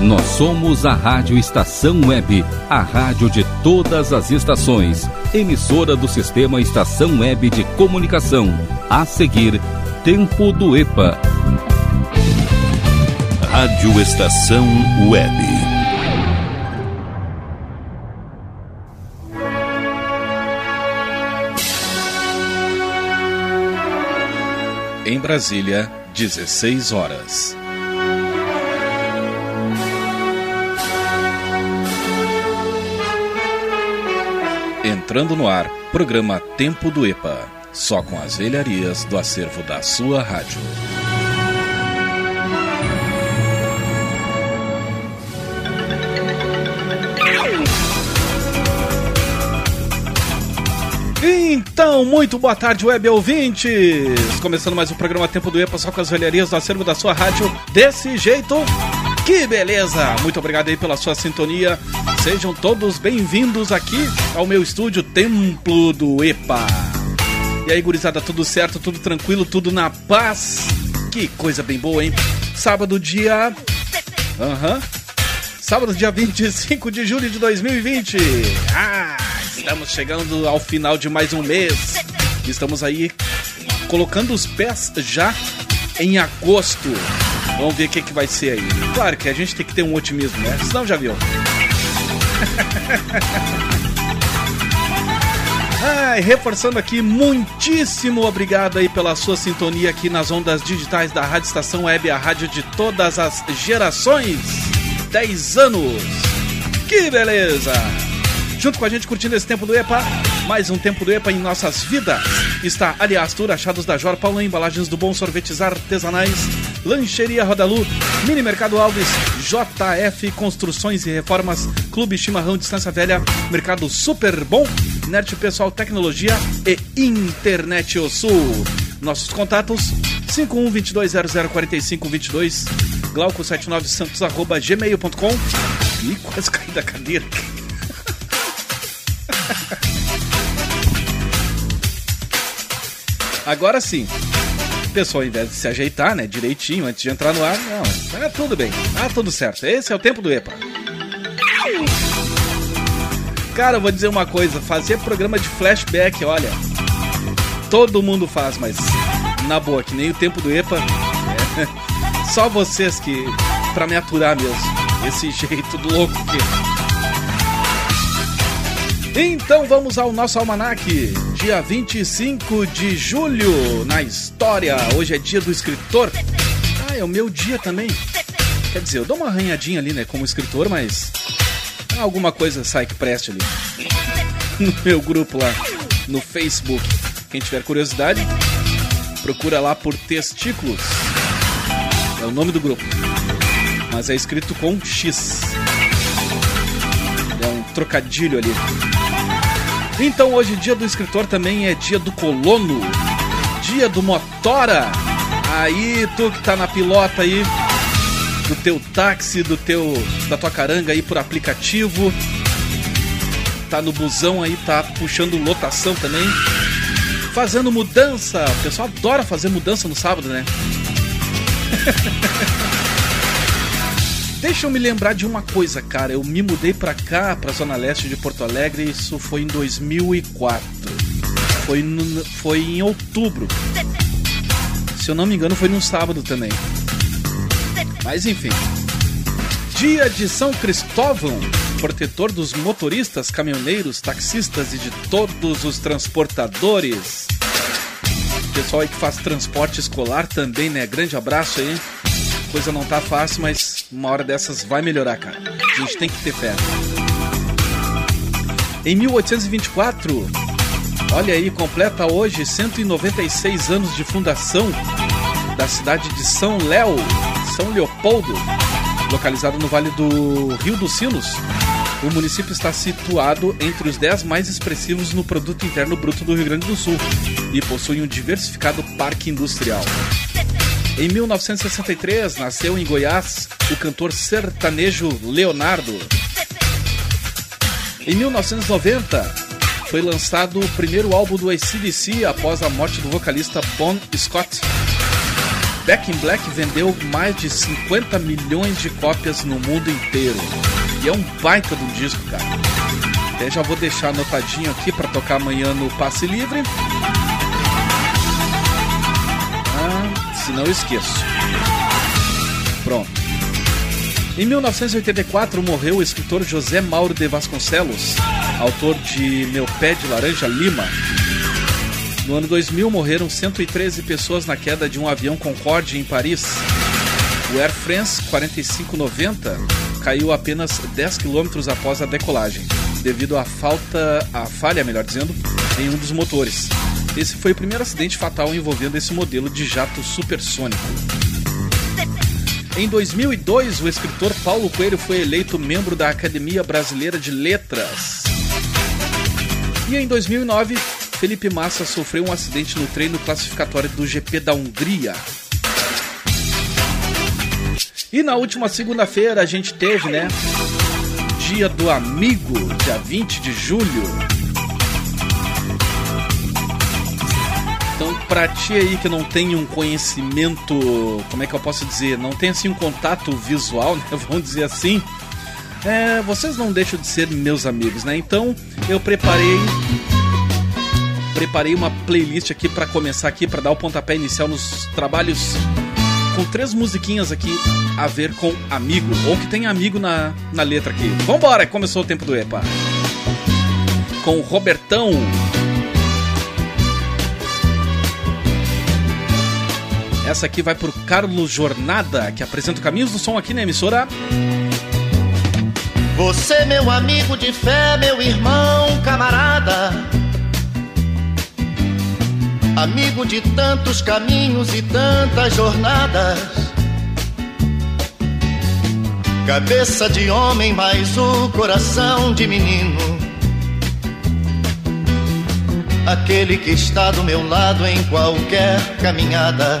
Nós somos a Rádio Estação Web, a rádio de todas as estações, emissora do sistema Estação Web de Comunicação. A seguir, Tempo do EPA. Rádio Estação Web. Em Brasília, 16 horas. Entrando no ar, programa Tempo do EPA. Só com as velharias do acervo da sua rádio. Então, muito boa tarde, web ouvintes! Começando mais um programa Tempo do EPA, só com as velharias do acervo da sua rádio, desse jeito. Que beleza! Muito obrigado aí pela sua sintonia. Sejam todos bem-vindos aqui ao meu estúdio Templo do EPA. E aí, gurizada, tudo certo, tudo tranquilo, tudo na paz? Que coisa bem boa, hein? Sábado, dia. Aham. Uhum. Sábado, dia 25 de julho de 2020. Ah, estamos chegando ao final de mais um mês. Estamos aí colocando os pés já em agosto. Vamos ver o que, que vai ser aí. Claro que a gente tem que ter um otimismo, né? Senão já viu. Ai, reforçando aqui, muitíssimo obrigado aí pela sua sintonia aqui nas ondas digitais da Rádio Estação Web, a rádio de todas as gerações. 10 anos. Que beleza! Junto com a gente curtindo esse tempo do EPA, mais um tempo do EPA em nossas vidas. Está Aliás Tour, Achados da Jor, Paula Embalagens do Bom Sorvetes Artesanais, Lancheria Rodalu, Mini Mercado Alves, JF Construções e Reformas, Clube Chimarrão Distância Velha, Mercado Super Bom, Nerd Pessoal Tecnologia e Internet O Sul. Nossos contatos 5122004522 glauco79santos arroba gmail.com Ih, quase caí da cadeira. Agora sim. Pessoal, ao invés de se ajeitar, né, direitinho, antes de entrar no ar, não, é tudo bem, tá tudo certo. Esse é o tempo do EPA. Cara, eu vou dizer uma coisa, fazer programa de flashback, olha, todo mundo faz, mas na boa, que nem o tempo do EPA, é, só vocês que, pra me aturar mesmo, esse jeito louco que... Então vamos ao nosso almanaque. Dia 25 de julho na história. Hoje é dia do escritor. Ah, é o meu dia também. Quer dizer, eu dou uma arranhadinha ali, né, como escritor, mas alguma coisa sai que preste ali. No meu grupo lá no Facebook. Quem tiver curiosidade, procura lá por Testículos. É o nome do grupo. Mas é escrito com X. É um trocadilho ali. Então hoje, dia do escritor, também é dia do colono, dia do motora. Aí, tu que tá na pilota aí, do teu táxi, do teu da tua caranga aí por aplicativo, tá no busão aí, tá puxando lotação também, fazendo mudança. O pessoal adora fazer mudança no sábado, né? Deixa eu me lembrar de uma coisa, cara. Eu me mudei pra cá, pra Zona Leste de Porto Alegre, isso foi em 2004. Foi, no, foi em outubro. Se eu não me engano, foi num sábado também. Mas enfim. Dia de São Cristóvão, protetor dos motoristas, caminhoneiros, taxistas e de todos os transportadores. Pessoal aí que faz transporte escolar também, né? Grande abraço aí coisa não tá fácil, mas uma hora dessas vai melhorar, cara. A gente tem que ter fé. Em 1824, olha aí, completa hoje 196 anos de fundação da cidade de São Léo, São Leopoldo, localizado no Vale do Rio dos Sinos. O município está situado entre os 10 mais expressivos no produto interno bruto do Rio Grande do Sul e possui um diversificado parque industrial. Em 1963, nasceu em Goiás o cantor sertanejo Leonardo. Em 1990, foi lançado o primeiro álbum do ACDC após a morte do vocalista Bon Scott. Back in Black vendeu mais de 50 milhões de cópias no mundo inteiro. E é um baita do disco, cara. Até já vou deixar anotadinho aqui para tocar amanhã no Passe Livre. Se não esqueço. Pronto. Em 1984 morreu o escritor José Mauro de Vasconcelos, autor de Meu Pé de Laranja Lima, no ano 2000 morreram 113 pessoas na queda de um avião Concorde em Paris. O Air France 4590 caiu apenas 10 km após a decolagem, devido à falta, à falha, melhor dizendo, em um dos motores. Esse foi o primeiro acidente fatal envolvendo esse modelo de jato supersônico. Em 2002, o escritor Paulo Coelho foi eleito membro da Academia Brasileira de Letras. E em 2009, Felipe Massa sofreu um acidente no treino classificatório do GP da Hungria. E na última segunda-feira a gente teve, né? Dia do Amigo, dia 20 de julho. Pra ti aí que não tem um conhecimento, como é que eu posso dizer? Não tem assim um contato visual, né? Vamos dizer assim. É, vocês não deixam de ser meus amigos, né? Então, eu preparei preparei uma playlist aqui para começar aqui, para dar o pontapé inicial nos trabalhos com três musiquinhas aqui a ver com amigo, ou que tem amigo na, na letra aqui. Vambora, começou o tempo do EPA. Com Robertão. Essa aqui vai pro Carlos Jornada, que apresenta o Caminhos do Som aqui na emissora. Você, meu amigo de fé, meu irmão, camarada amigo de tantos caminhos e tantas jornadas. Cabeça de homem, mas o coração de menino. Aquele que está do meu lado em qualquer caminhada.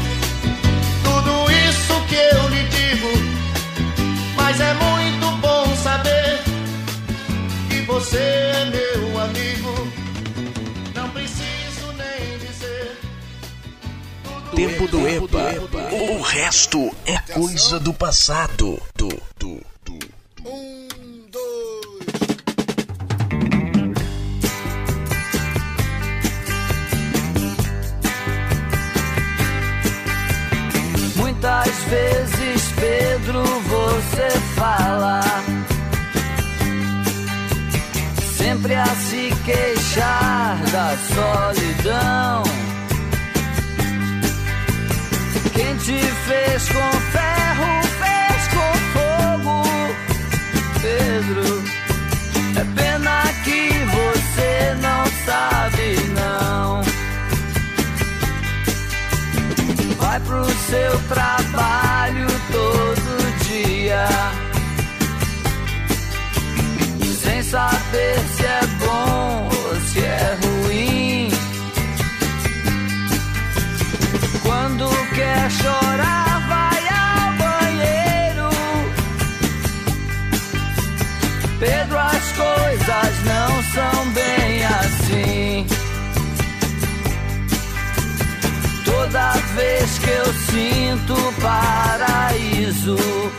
é muito bom saber que você é meu amigo. Não preciso nem dizer. Tempo do EPA. O resto é coisa do passado. Do, do, do. Um, dois. Muitas vezes Pedro, você fala. Sempre a se queixar da solidão. Quem te fez com ferro, fez com fogo. Pedro, é pena que você não sabe, não. vai pro seu trabalho todo dia. Sem saber se é bom ou se é ruim. Quando quer chorar, vai ao banheiro. Pedro, as coisas não são bem. santo paraíso.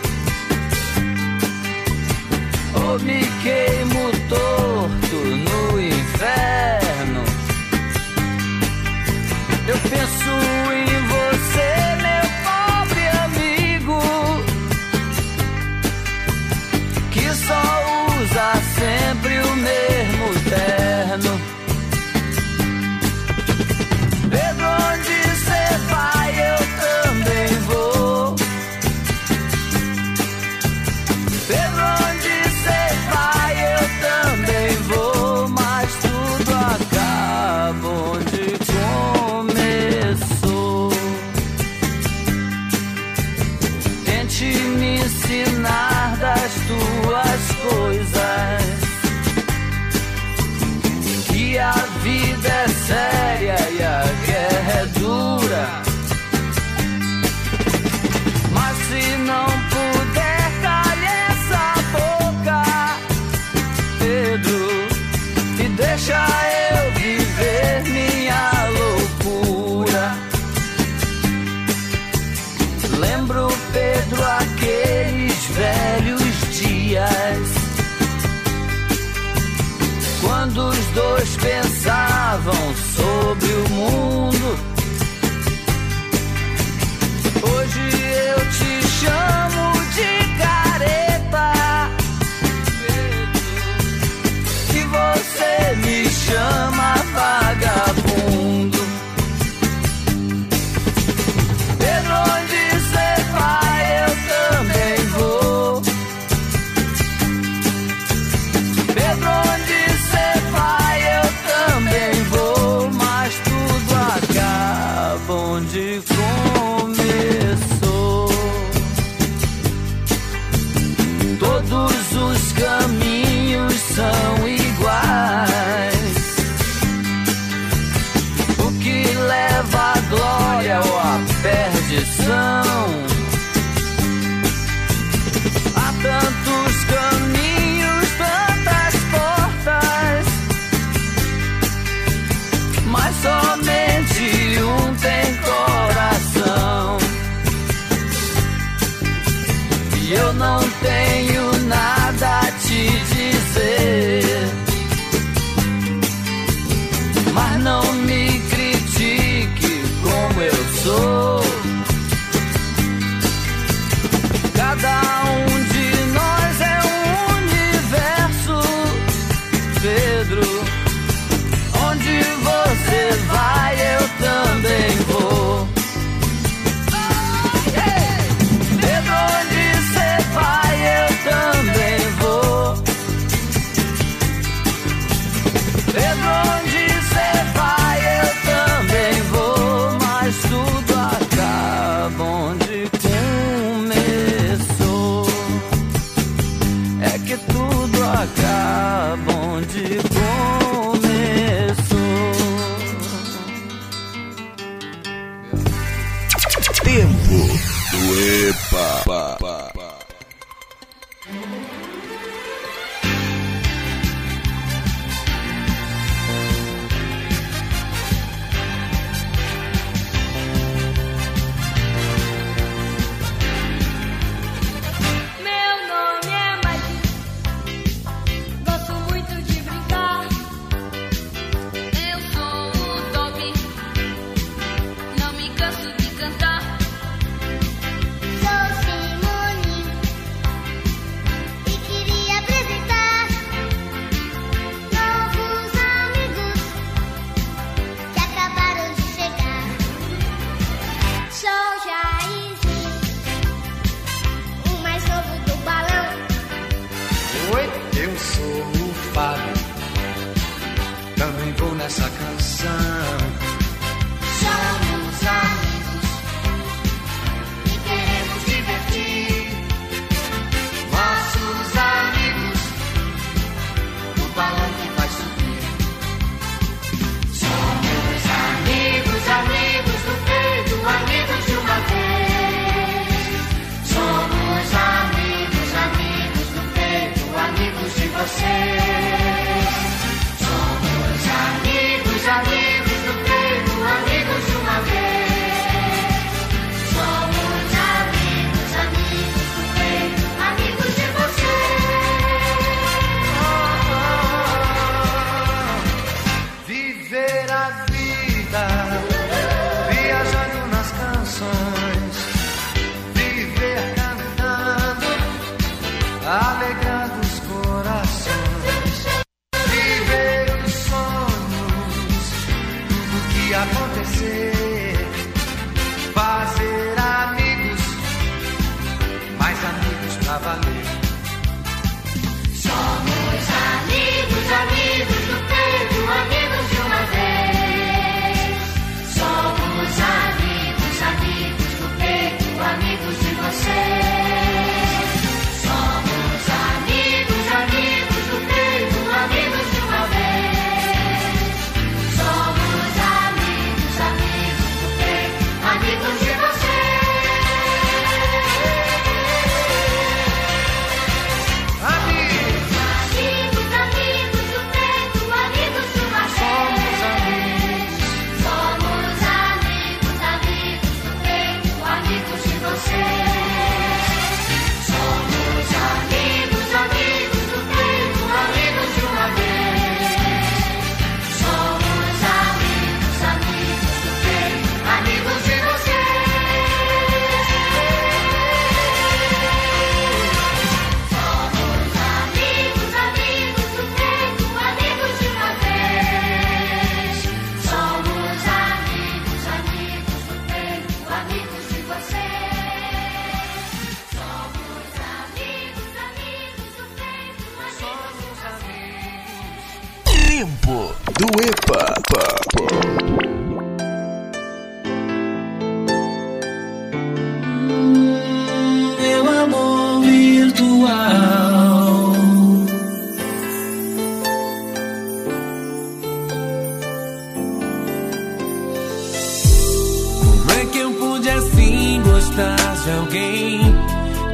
Gostar de alguém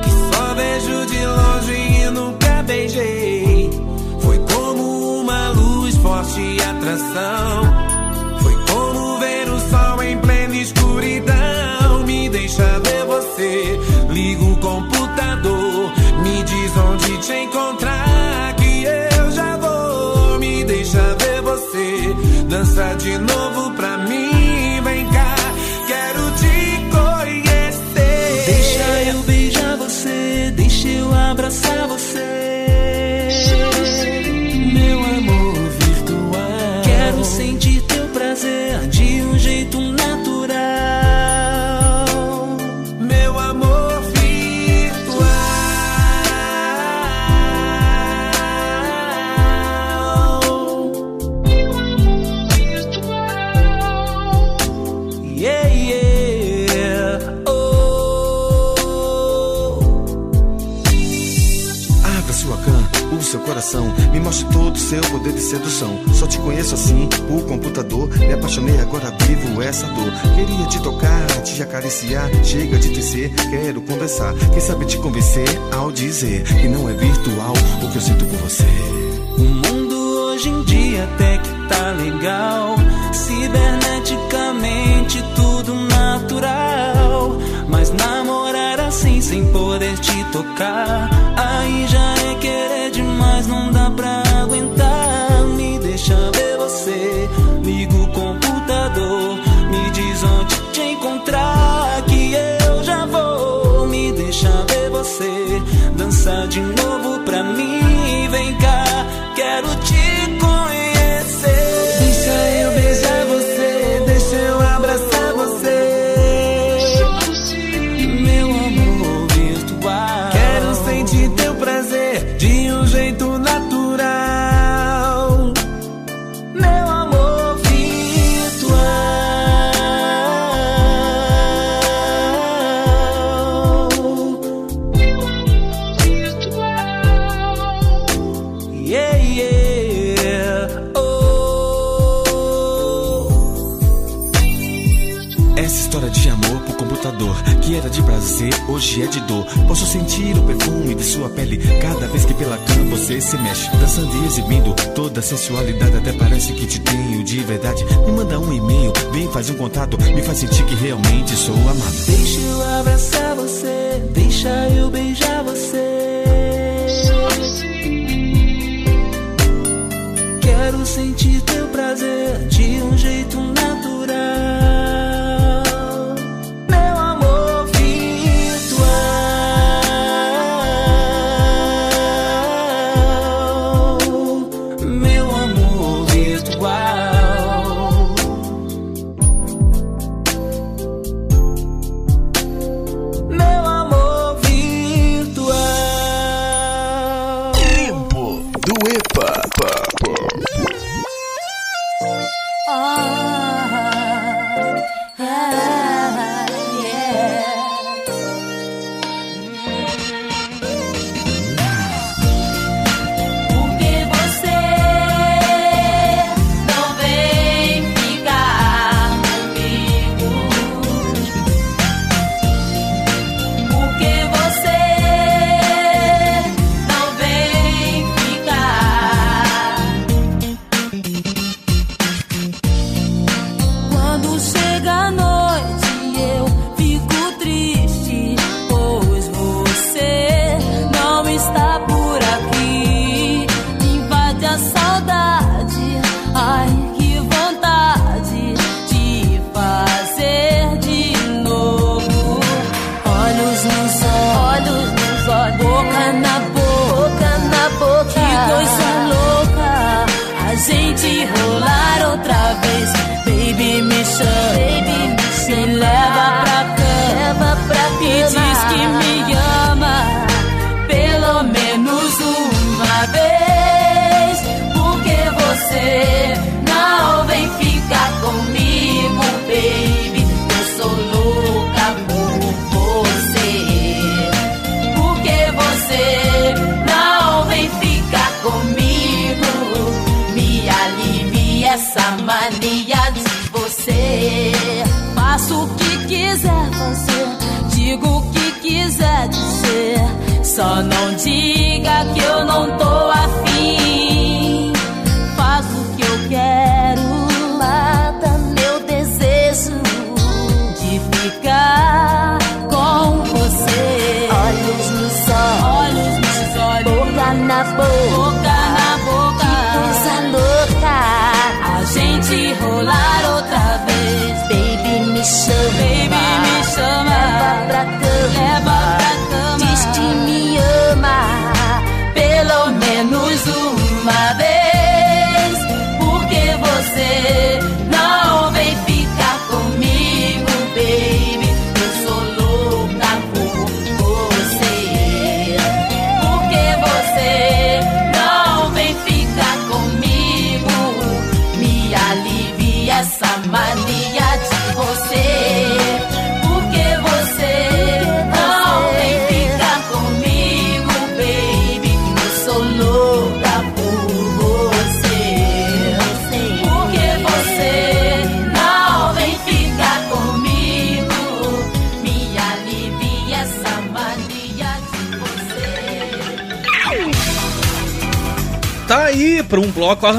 que só vejo de longe e nunca beijei? Foi como uma luz forte e atração. Foi como ver o sol em plena escuridão. Me deixa ver você. Liga o computador. Me diz onde te encontrar. Que eu já vou. Me deixa ver você. Dança de novo mostre todo o seu poder de sedução. Só te conheço assim, por computador. Me apaixonei, agora vivo essa dor. Queria te tocar, te acariciar. Chega de tecer, quero conversar. Quem sabe te convencer ao dizer que não é virtual o que eu sinto por você. O mundo hoje em dia até que tá legal. Ciberneticamente tudo natural. Mas namorar assim sem poder te tocar. Aí já é querer demais, não dá pra aguentar. Me deixa ver você. Liga o computador. Me diz onde te encontrar. Que eu já vou. Me deixa ver você. Dançar de novo pra mim. Vem cá, quero te hoje é de dor. Posso sentir o perfume de sua pele cada vez que pela cama você se mexe. Dançando e exibindo toda a sensualidade, até parece que te tenho de verdade. Me manda um e-mail, vem faz um contato, me faz sentir que realmente sou amado. Deixa eu abraçar você, deixa eu beijar você. Quero sentir teu prazer de um jeito natural.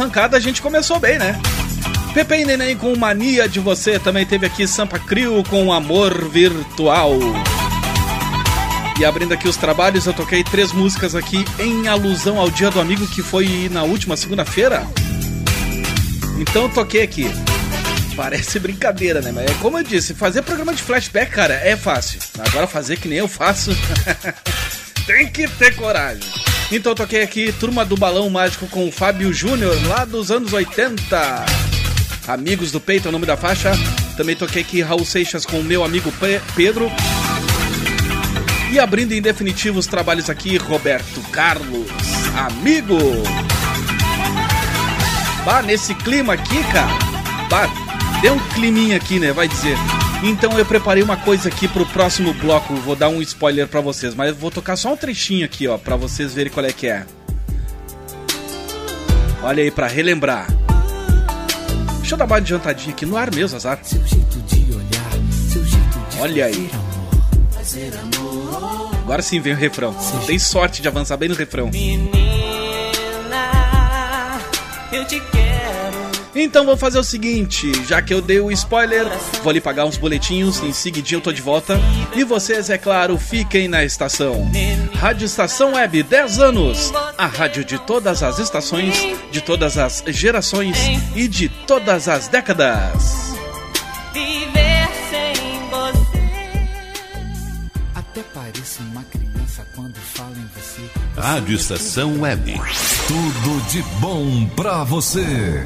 Arrancado a gente começou bem, né? Pepe e Neném com Mania de Você também teve aqui Sampa Crio com Amor Virtual. E abrindo aqui os trabalhos, eu toquei três músicas aqui em alusão ao Dia do Amigo que foi na última segunda-feira. Então toquei aqui. Parece brincadeira, né? Mas é como eu disse, fazer programa de flashback, cara, é fácil. Agora fazer que nem eu faço, tem que ter coragem. Então toquei aqui Turma do Balão Mágico com o Fábio Júnior, lá dos anos 80. Amigos do Peito é o nome da faixa. Também toquei aqui Raul Seixas com o meu amigo Pe- Pedro. E abrindo em definitivo os trabalhos aqui, Roberto Carlos, amigo. Bah, nesse clima aqui, cara. Bah, deu um climinha aqui, né? Vai dizer. Então eu preparei uma coisa aqui pro próximo bloco. Vou dar um spoiler pra vocês, mas vou tocar só um trechinho aqui, ó, pra vocês verem qual é que é. Olha aí, pra relembrar. Deixa eu dar uma adiantadinha aqui no ar mesmo, azar. Seu jeito de olhar, seu jeito de Olha aí. Agora sim vem o refrão. Tem sorte de avançar bem no refrão. Eu te quero. Então vou fazer o seguinte, já que eu dei o spoiler, vou ali pagar uns boletinhos, em seguidinho eu tô de volta. E vocês, é claro, fiquem na estação. Rádio Estação Web, 10 anos. A rádio de todas as estações, de todas as gerações e de todas as décadas. Viver sem você. Até pareço uma criança quando falo em você. Rádio Estação Web. Tudo de bom pra você.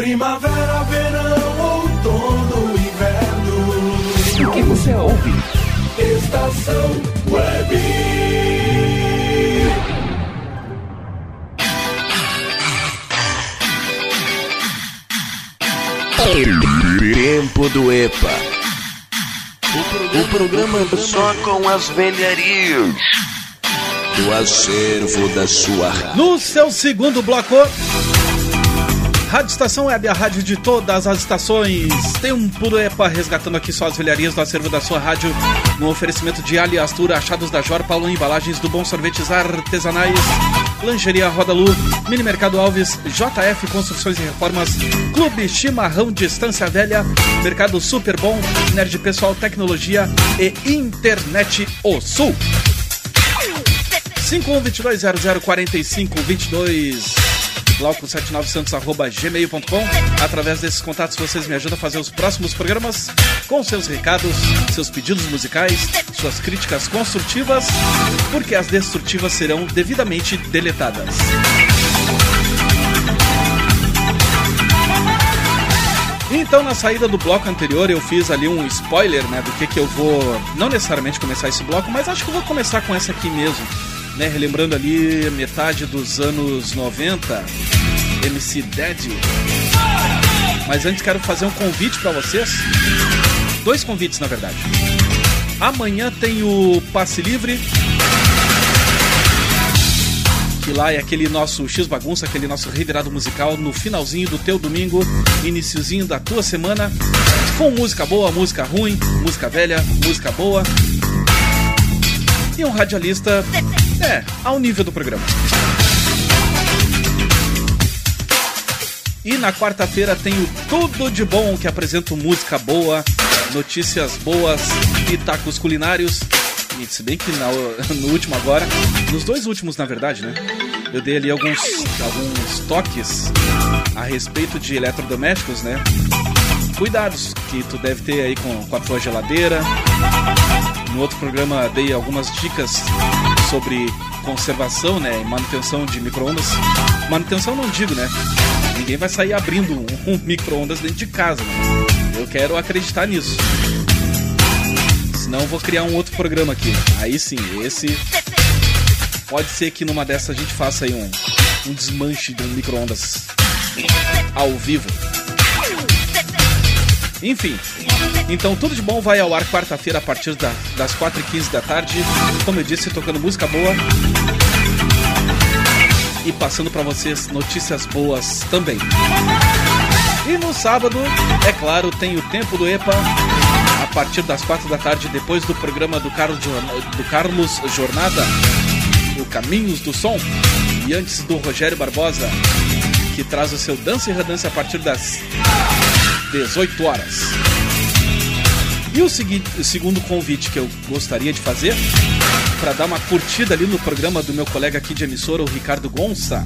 Primavera, verão, outono, inverno. O que você ouve? Estação Web. Tempo do EPA. O programa só com as velharias do acervo da sua. No seu segundo bloco, Rádio Estação Web, a rádio de todas as estações. Tem um puro EPA resgatando aqui só as velharias do acervo da sua rádio. No oferecimento de Ali Astura, achados da Jor, Paulo Embalagens do Bom Sorvetes Artesanais, Lancheria Roda Lu, Mini Mercado Alves, JF Construções e Reformas, Clube Chimarrão Distância Velha, Mercado Super Bom, Nerd Pessoal Tecnologia e Internet O Sul. 5122004522 glauco79santos.gmail.com Através desses contatos vocês me ajudam a fazer os próximos programas com seus recados, seus pedidos musicais, suas críticas construtivas, porque as destrutivas serão devidamente deletadas. Então, na saída do bloco anterior, eu fiz ali um spoiler, né, do que que eu vou, não necessariamente começar esse bloco, mas acho que eu vou começar com essa aqui mesmo, né, relembrando ali metade dos anos 90, MC Dead. Mas antes quero fazer um convite para vocês. Dois convites, na verdade. Amanhã tem o Passe Livre. Que lá é aquele nosso X bagunça, aquele nosso revirado musical no finalzinho do teu domingo, iniciozinho da tua semana, com música boa, música ruim, música velha, música boa. E um radialista, é, ao nível do programa. E na quarta-feira tem o Tudo de Bom, que apresenta música boa, notícias boas, pitacos culinários. E se bem que na- no último agora, nos dois últimos na verdade, né? Eu dei ali alguns, alguns toques a respeito de eletrodomésticos, né? Cuidados que tu deve ter aí com, com a tua geladeira. No outro programa dei algumas dicas sobre conservação, né? E manutenção de micro-ondas. Manutenção não digo, né? Ninguém vai sair abrindo um, micro-ondas dentro de casa, né? Eu quero acreditar nisso. Senão vou criar um outro programa aqui. Aí sim, esse. Pode ser que numa dessas a gente faça aí um, um desmanche de um micro-ondas ao vivo. Enfim, então tudo de bom vai ao ar quarta-feira a partir da- das 4h15 da tarde. Como eu disse, tocando música boa. E passando pra vocês notícias boas também. E no sábado, é claro, tem o Tempo do EPA. A partir das 4 da tarde, depois do programa do Carlos, do Carlos Jornada, o Caminhos do Som. E antes do Rogério Barbosa, que traz o seu Dança e Redance a partir das 18 horas. E o, segundo convite que eu gostaria de fazer, para dar uma curtida ali no programa do meu colega aqui de emissora, o Ricardo Gonça,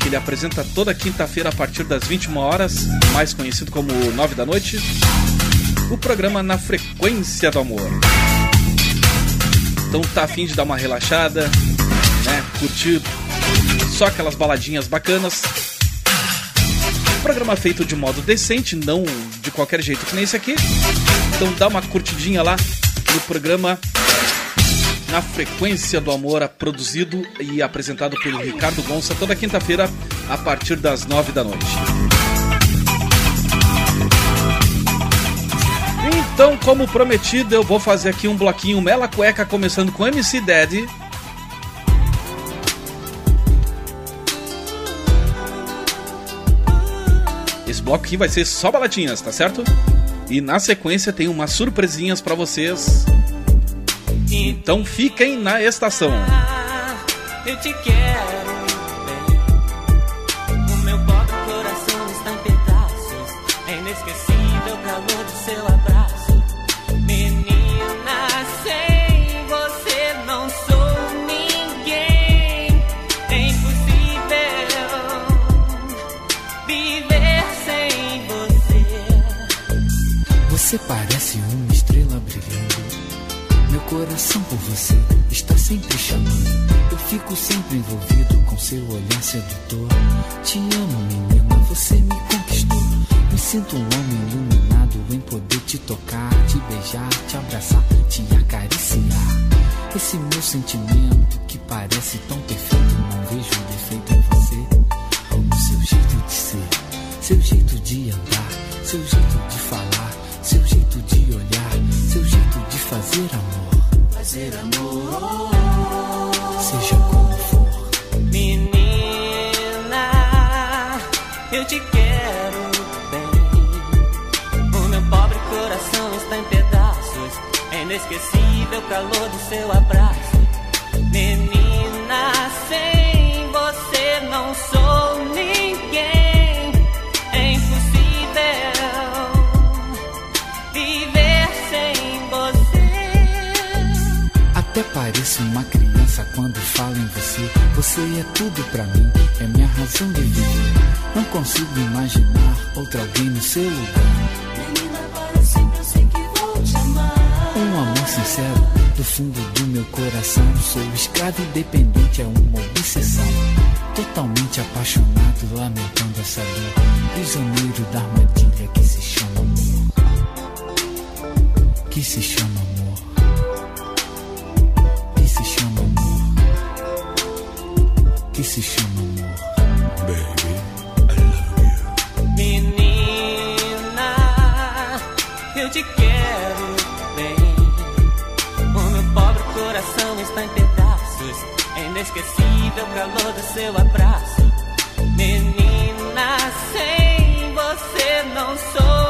que ele apresenta toda quinta-feira a partir das 21 horas, mais conhecido como 9 da noite, o programa Na Frequência do Amor. Então tá afim de dar uma relaxada, né? Curtir só aquelas baladinhas bacanas. Programa feito de modo decente, não de qualquer jeito que nem esse aqui. Então dá uma curtidinha lá no programa Na Frequência do Amor, produzido e apresentado pelo Ricardo Gonça toda quinta-feira a partir das nove da noite. Então, como prometido, eu vou fazer aqui um bloquinho Mela Cueca, começando com MC Daddy. Bloco aqui vai ser só balatinhas, tá certo? E na sequência tem umas surpresinhas pra vocês. Então fiquem na estação. Eu te quero você. Parece uma estrela brilhando. Meu coração por você está sempre chamando. Eu fico sempre envolvido com seu olhar sedutor. Te amo, menina, você me conquistou. Me sinto um homem iluminado em poder te tocar, te beijar, te abraçar, te acariciar. Esse meu sentimento que parece tão perfeito, não vejo defeito em você. O seu jeito de ser, seu jeito de andar, seu jeito de falar, seu jeito de olhar, seu jeito de fazer amor. Fazer amor, seja como for. Menina, eu te quero bem. O meu pobre coração está em pedaços. É inesquecível o calor do seu abraço. Menina, sem Pareço uma criança quando falo em você. Você é tudo pra mim, é minha razão de viver. Não consigo imaginar outro alguém no seu lugar. Menina, para sempre eu sei que vou te amar. Um amor sincero do fundo do meu coração. Sou escravo e dependente, é uma obsessão. Totalmente apaixonado, lamentando essa dor. Prisioneiro da armadilha que se chama amor. Que se chama amor. Se chama amor. Menina, eu te quero bem. O meu pobre coração está em pedaços. É inesquecível o calor do seu abraço. Menina, sem você não sou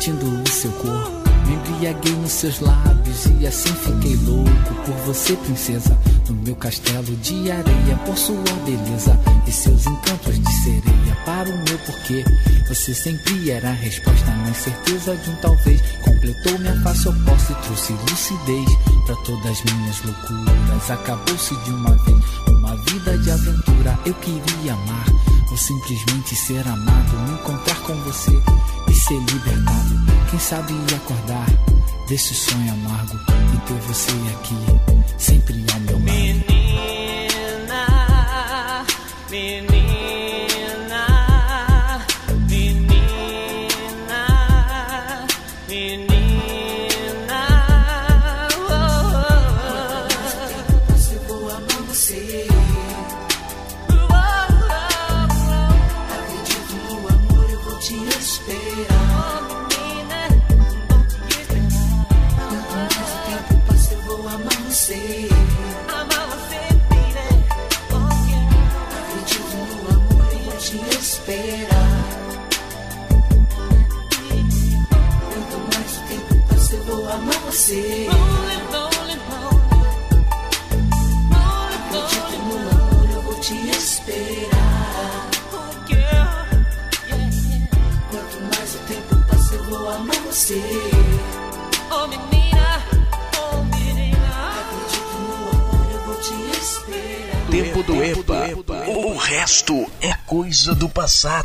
sentindo o seu corpo. Me embriaguei nos seus lábios e assim fiquei louco por você, princesa. No meu castelo de areia, por sua beleza e seus encantos de sereia. Para o meu porquê, você sempre era a resposta. Na incerteza de um talvez, completou minha face oposta e trouxe lucidez para todas as minhas loucuras. Acabou-se de uma vez uma vida de aventura. Eu queria amar ou simplesmente ser amado, me encontrar com você ser libertado. Quem sabe acordar desse sonho amargo e ter você aqui, sempre ao meu lado. Menina, menina, coisa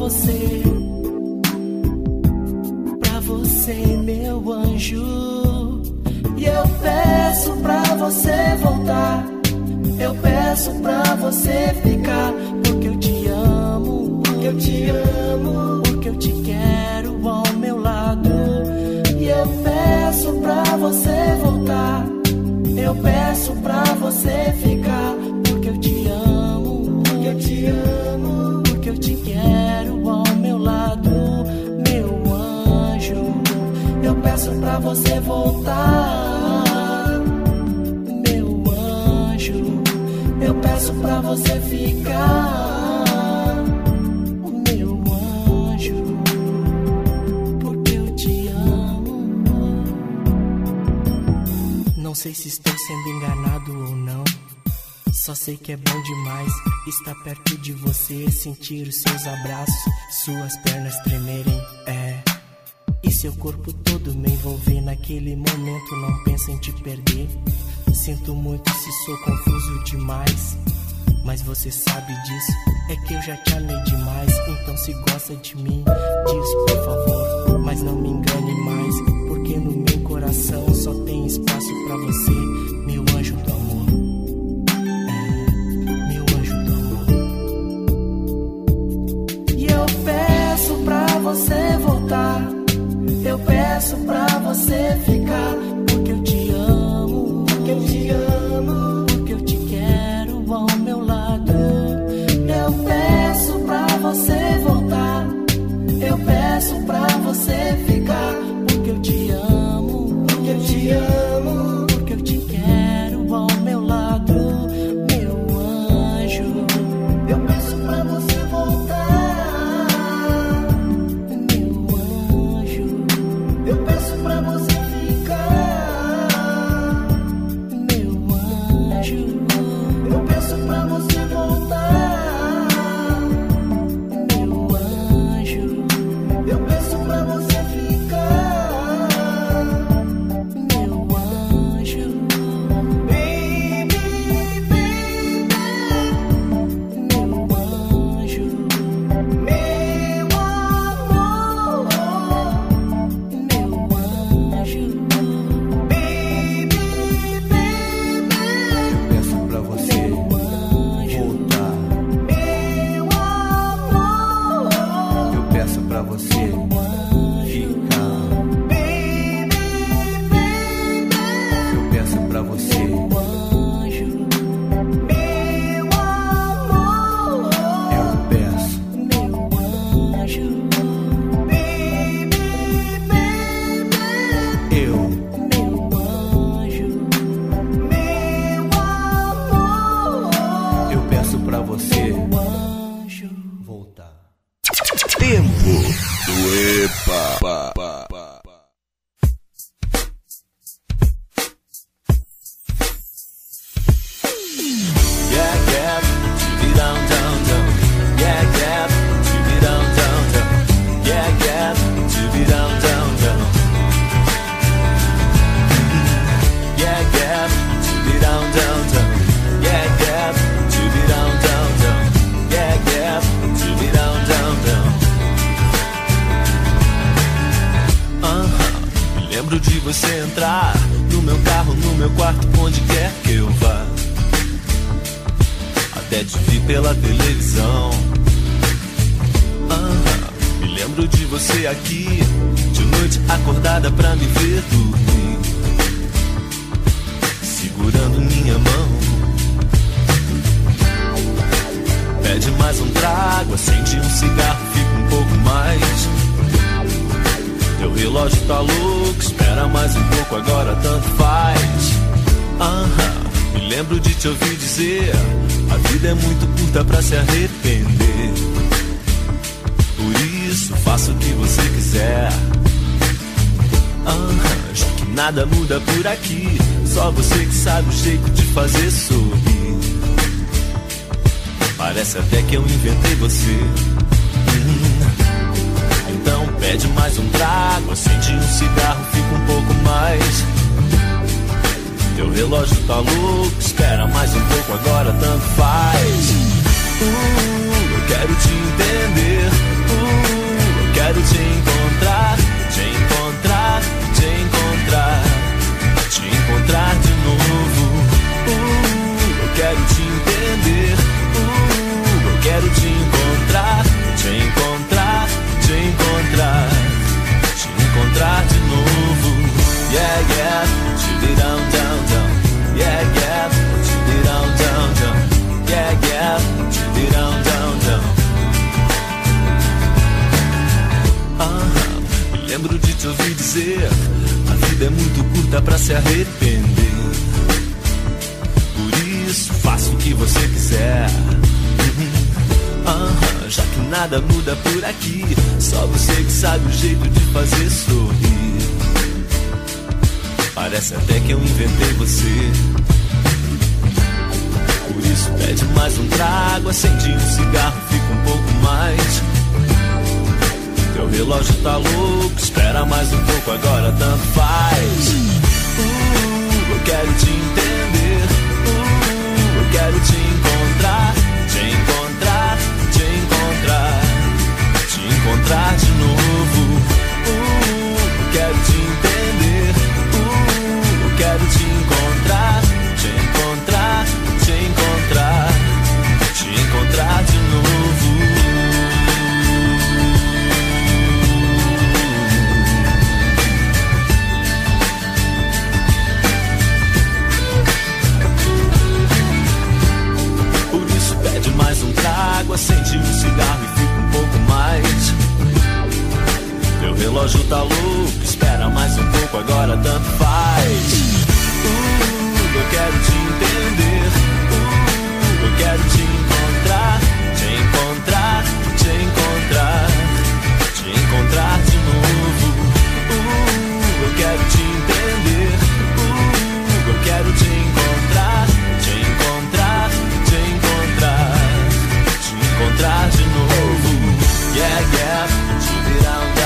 você, pra você, meu anjo. E eu peço pra você voltar. Eu peço pra você ficar, porque eu te amo, porque eu te amo, porque eu te quero ao meu lado. E eu peço pra você voltar. Eu peço pra você peço pra você voltar. Meu anjo, eu peço pra você ficar. Meu anjo, porque eu te amo. Não sei se estou sendo enganado ou não. Só sei que é bom demais estar perto de você, sentir os seus abraços, suas pernas tremerem. E seu corpo todo me envolver naquele momento, não pensa em te perder. Sinto muito se sou confuso demais. Mas você sabe disso, é que eu já te amei demais. Então se gosta de mim, diz por favor. Mas não me engane mais, porque no meu coração só tem espaço pra você, meu anjo do amor. Peço pra você ficar. Você entrar no meu carro, no meu quarto, onde quer que eu vá. Até te vi pela televisão. Aham, Me lembro de você aqui, de noite acordada pra me ver dormir. Segurando minha mão. Pede mais um trago, acende um cigarro, fica um pouco mais. Teu relógio tá louco, espera mais um pouco, agora tanto faz. Aham, me lembro de te ouvir dizer: A vida é muito curta pra se arrepender. Por isso, faça o que você quiser. Aham, já que nada muda por aqui, só você que sabe o jeito de fazer sorrir. Parece até que eu inventei você. Hum. Pede mais um trago, acende um cigarro, fica um pouco mais. Teu relógio tá louco, espera mais um pouco, agora tanto faz. Uh, eu quero te entender. Uh, eu quero te encontrar, te encontrar, te encontrar, te encontrar de novo. Uh, eu quero te entender. Uh, eu quero te encontrar, te encontrar, encontrar, te encontrar de novo. Yeah, yeah, chili down, down, down. Yeah, yeah, chili down, down, down. Yeah, yeah, chili down, down, down. Aham, me lembro de te ouvir dizer: a vida é muito curta pra se arrepender. Por isso, faça o que você quiser. Uhum. Já que nada muda por aqui, só você que sabe o jeito de fazer sorrir. Parece até que eu inventei você. Por isso pede mais um trago, acende um cigarro, fica um pouco mais. Teu relógio tá louco, espera mais um pouco, agora tanto faz. Uh, eu quero te entender, uh, eu quero te encontrar, encontrar de novo. Uh, quero te entender, uh, quero te encontrar, te encontrar, te encontrar, te encontrar de novo. Por isso pede mais um trago, acende um cigarro e fica um pouco mais. Relógio tá louco, espera mais um pouco, agora tanto faz. Uh, eu quero te entender, uh, eu quero te encontrar, te encontrar, te encontrar, te encontrar de novo. Uh, eu quero te entender, uh, eu quero te encontrar, te encontrar, te encontrar, te encontrar de novo. Yeah, yeah, to it down,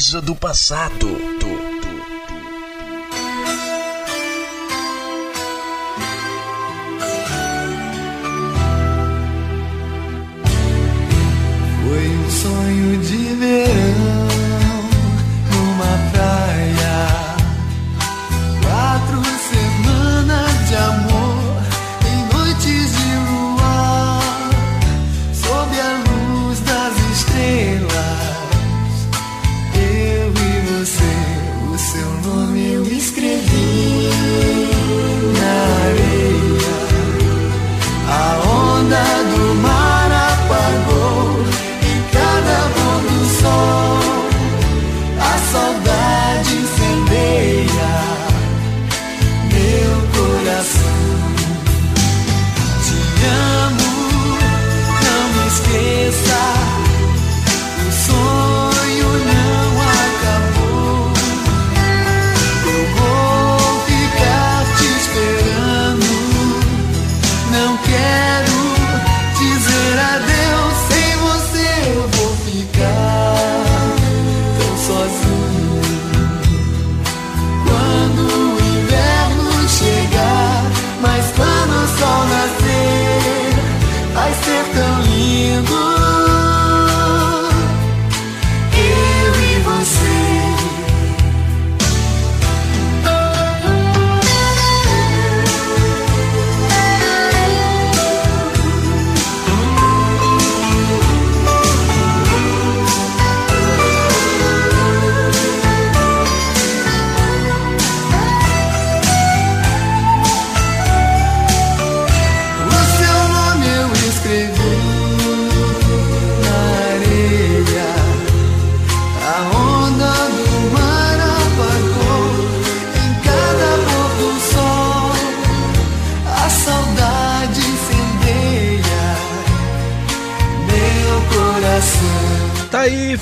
coisa do passado.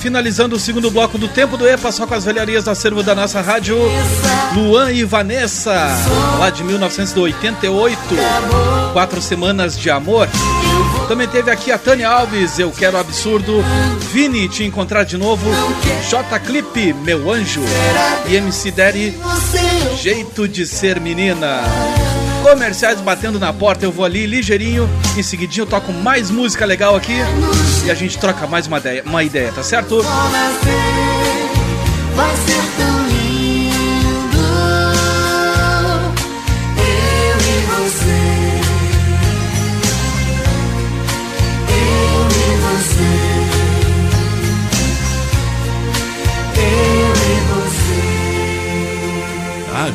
finalizando o segundo bloco do Tempo do EPA, só com as velharias da acervo da nossa rádio. Luan e Vanessa, lá de 1988. Quatro semanas de amor. Também teve aqui a Tânia Alves, Eu Quero Absurdo. Vini, Te Encontrar de Novo. J Clip, Meu Anjo. E MC Derry Jeito de ser menina. Comerciais batendo na porta, eu vou ali ligeirinho. Em seguidinho eu toco mais música legal aqui e a gente troca mais uma ideia, uma ideia tá certo? Vai ser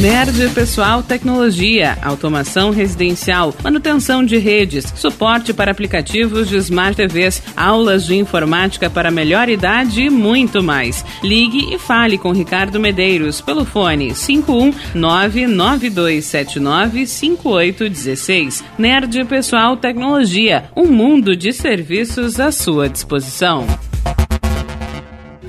Nerd Pessoal Tecnologia, automação residencial, manutenção de redes, suporte para aplicativos de Smart TVs, aulas de informática para melhor idade e muito mais. Ligue e fale com Ricardo Medeiros pelo fone 51992795816. Nerd Pessoal Tecnologia, um mundo de serviços à sua disposição.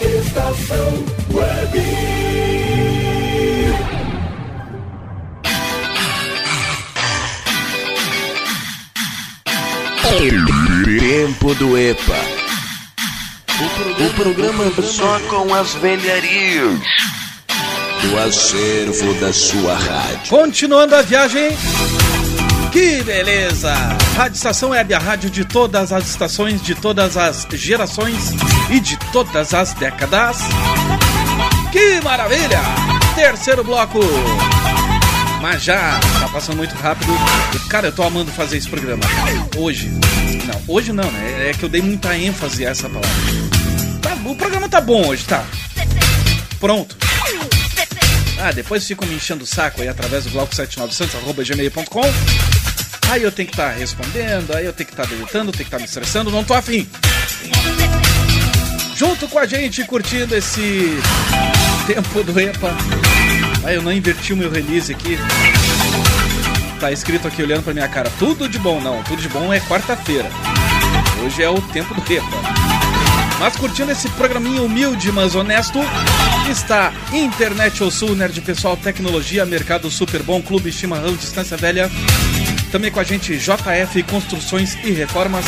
Estação Web. Tempo do EPA. O programa só com as velharias do acervo da sua rádio. Continuando a viagem. Que beleza! Rádio Estação Web, a rádio de todas as estações, de todas as gerações e de todas as décadas. Que maravilha! Terceiro bloco. Mas já tá passando muito rápido. Cara, eu tô amando fazer esse programa. Hoje. Não, hoje não, né? É que eu dei muita ênfase a essa palavra. Tá, o programa tá bom hoje, tá? Pronto. Ah, depois ficam me enchendo o saco aí através do bloco7900.gmail.com. Aí eu tenho que estar respondendo, aí eu tenho que estar delitando, tenho que estar me estressando, não tô afim. Junto com a gente, curtindo esse tempo do EPA. Aí eu não inverti o meu release aqui. Tá escrito aqui olhando pra minha cara, tudo de bom não, tudo de bom é quarta-feira. Hoje é o tempo do EPA. Mas curtindo esse programinha humilde, mas honesto, está Internet ou Sul, Nerd Pessoal, Tecnologia, Mercado Super Bom, Clube Chimarrão, Distância Velha. Também com a gente JF Construções e Reformas,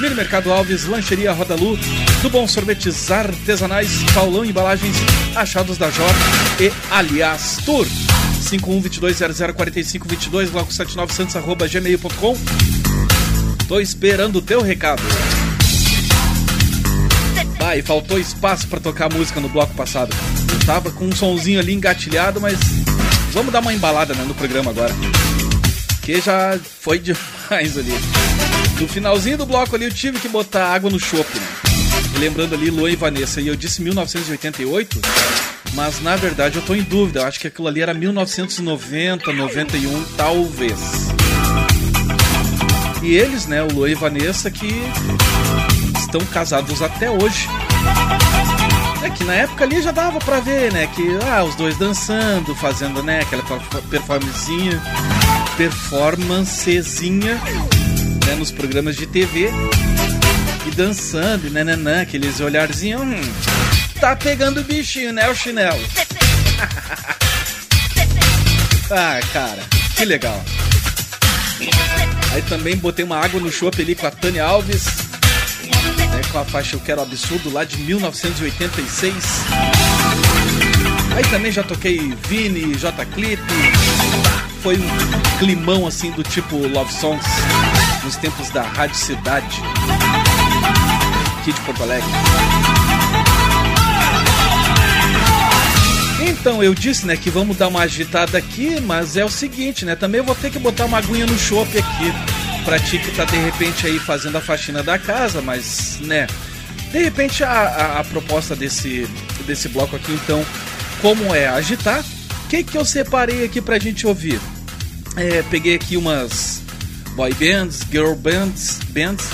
Mini Mercado Alves, Lancheria Rodalu, do Bom Sorvetes Artesanais, Paulão Embalagens, Achados da J e Aliás Tour. 5122004522, bloco 7900 arroba gmail.com. Tô esperando o teu recado. Ah, e faltou espaço pra tocar música no bloco passado. Eu tava com um sonzinho ali engatilhado, mas vamos dar uma embalada né, no programa agora. Que já foi demais ali. No finalzinho do bloco ali eu tive que botar água no chope, né? Lembrando ali Luan e Vanessa, e eu disse 1988, mas na verdade eu tô em dúvida, eu acho que aquilo ali era 1990, 91, talvez. E eles, né, o Luan e Vanessa, que estão casados até hoje. É que na época ali já dava pra ver, né, que ah, os dois dançando, fazendo, né, aquela perf- performancezinha, né, nos programas de TV. E dançando, e nananã, aqueles olharzinhos, hum, tá pegando bichinho, né, o chinelo. ah, cara, que legal. Aí também botei uma água no chopp ali com a Tânia Alves. né, com a faixa Eu Quero Absurdo lá de 1986. Aí também já toquei Vini, J Clip. Foi um climão assim do tipo Love Songs nos tempos da Rádio Cidade. Aqui de Porto Alegre. Então, eu disse, né, que vamos dar uma agitada aqui, mas é o seguinte, né, também eu vou ter que botar uma aguinha no chopp aqui, pra ti que tá de repente aí fazendo a faxina da casa, mas, né, de repente a, a, a proposta desse, desse bloco aqui, então, como é agitar, o que que eu separei aqui pra gente ouvir? É, peguei aqui umas boy bands, girl bands, bands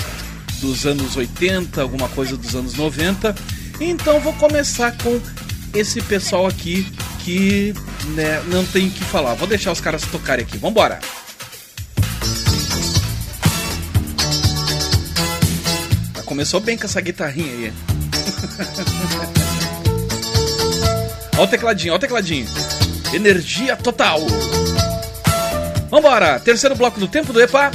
dos anos 80, alguma coisa dos anos 90. Então vou começar com esse pessoal aqui que né, não tem o que falar. Vou deixar os caras tocarem aqui. Vambora! Já Começou bem com essa guitarrinha aí. Olha o tecladinho, olha o tecladinho. Energia total. Vambora! Terceiro bloco do tempo do EPA.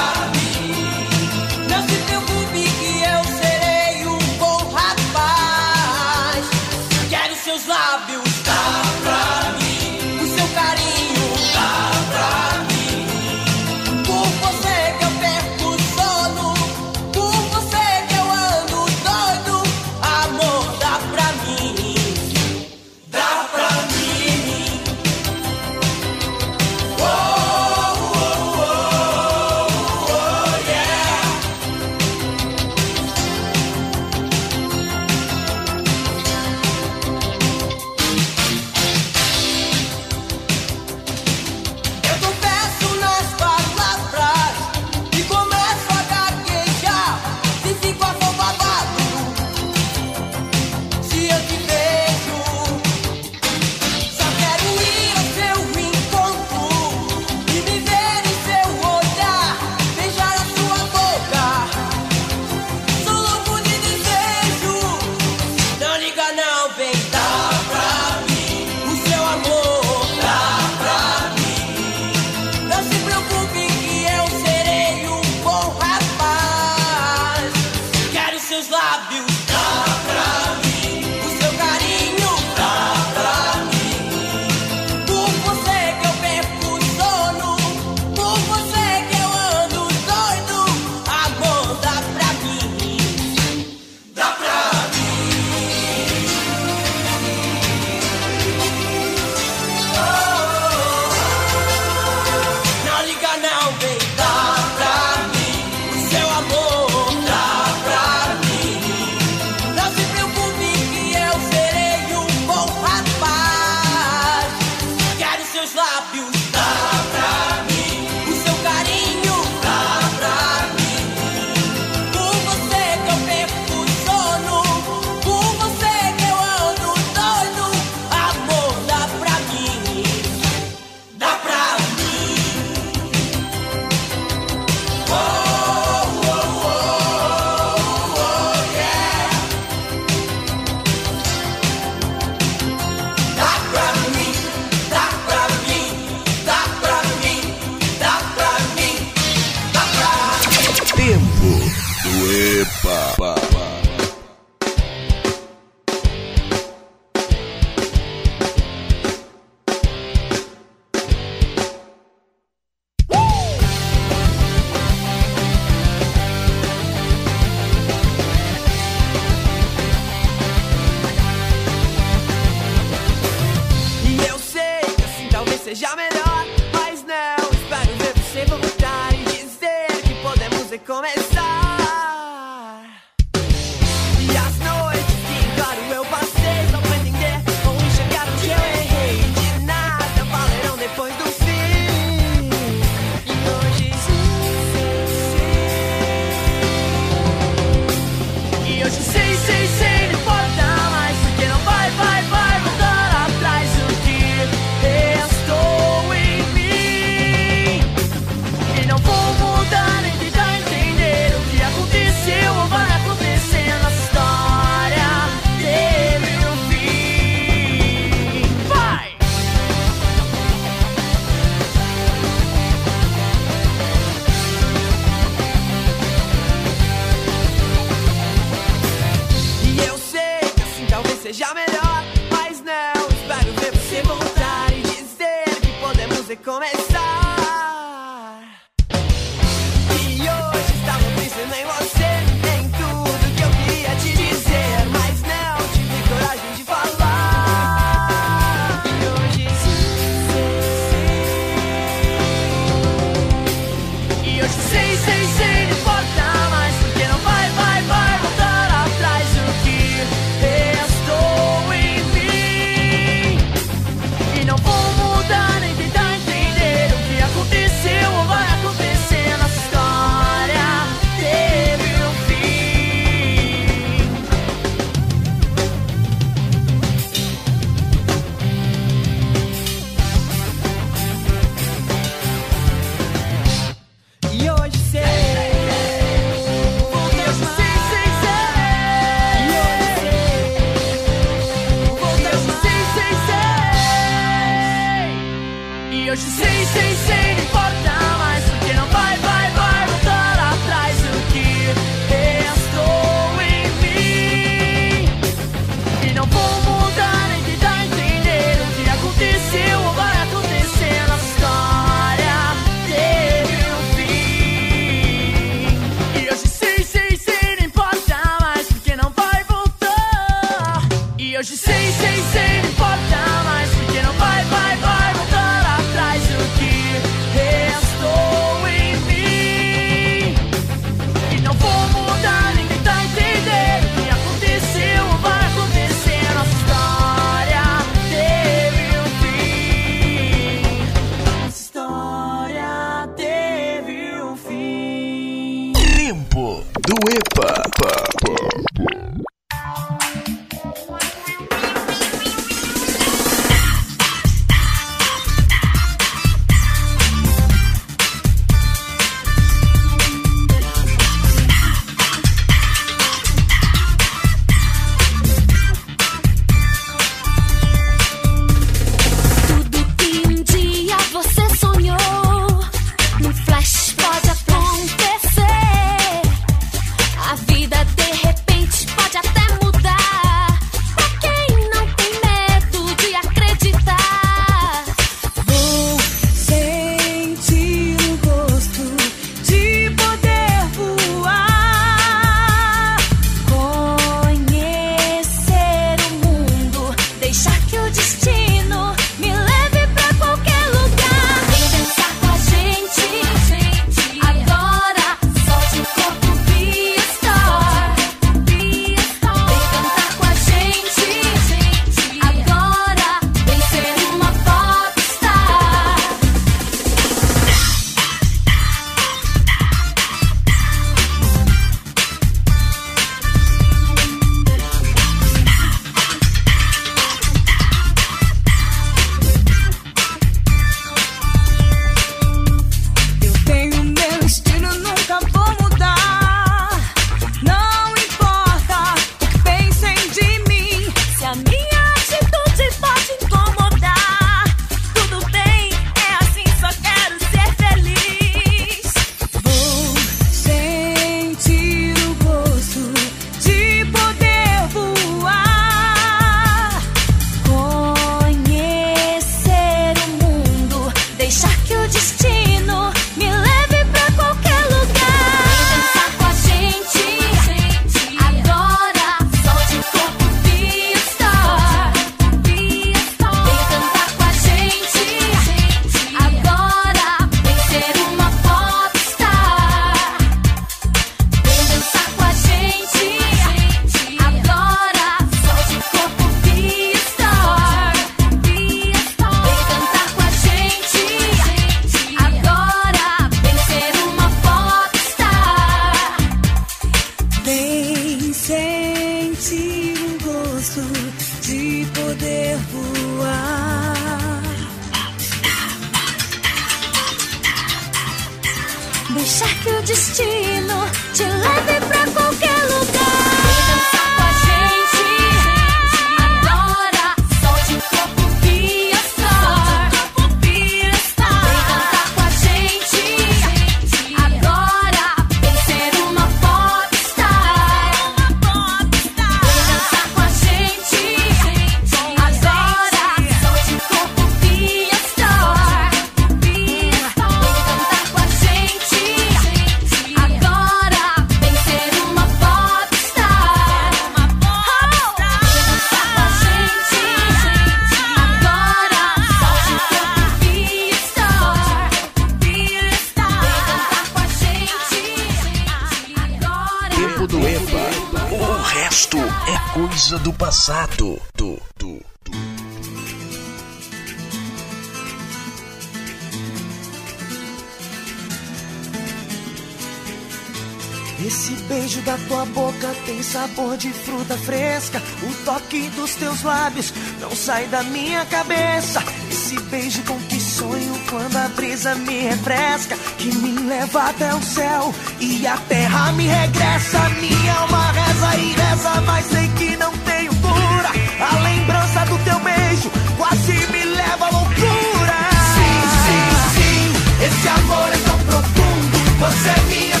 sabor de fruta fresca. O toque dos teus lábios não sai da minha cabeça. Esse beijo com que sonho quando a brisa me refresca. Que me leva até o céu e a terra me regressa. Minha alma reza e reza, mas sei que não tenho cura. A lembrança do teu beijo quase me leva à loucura. Sim, sim, sim, esse amor é tão profundo. Você é minha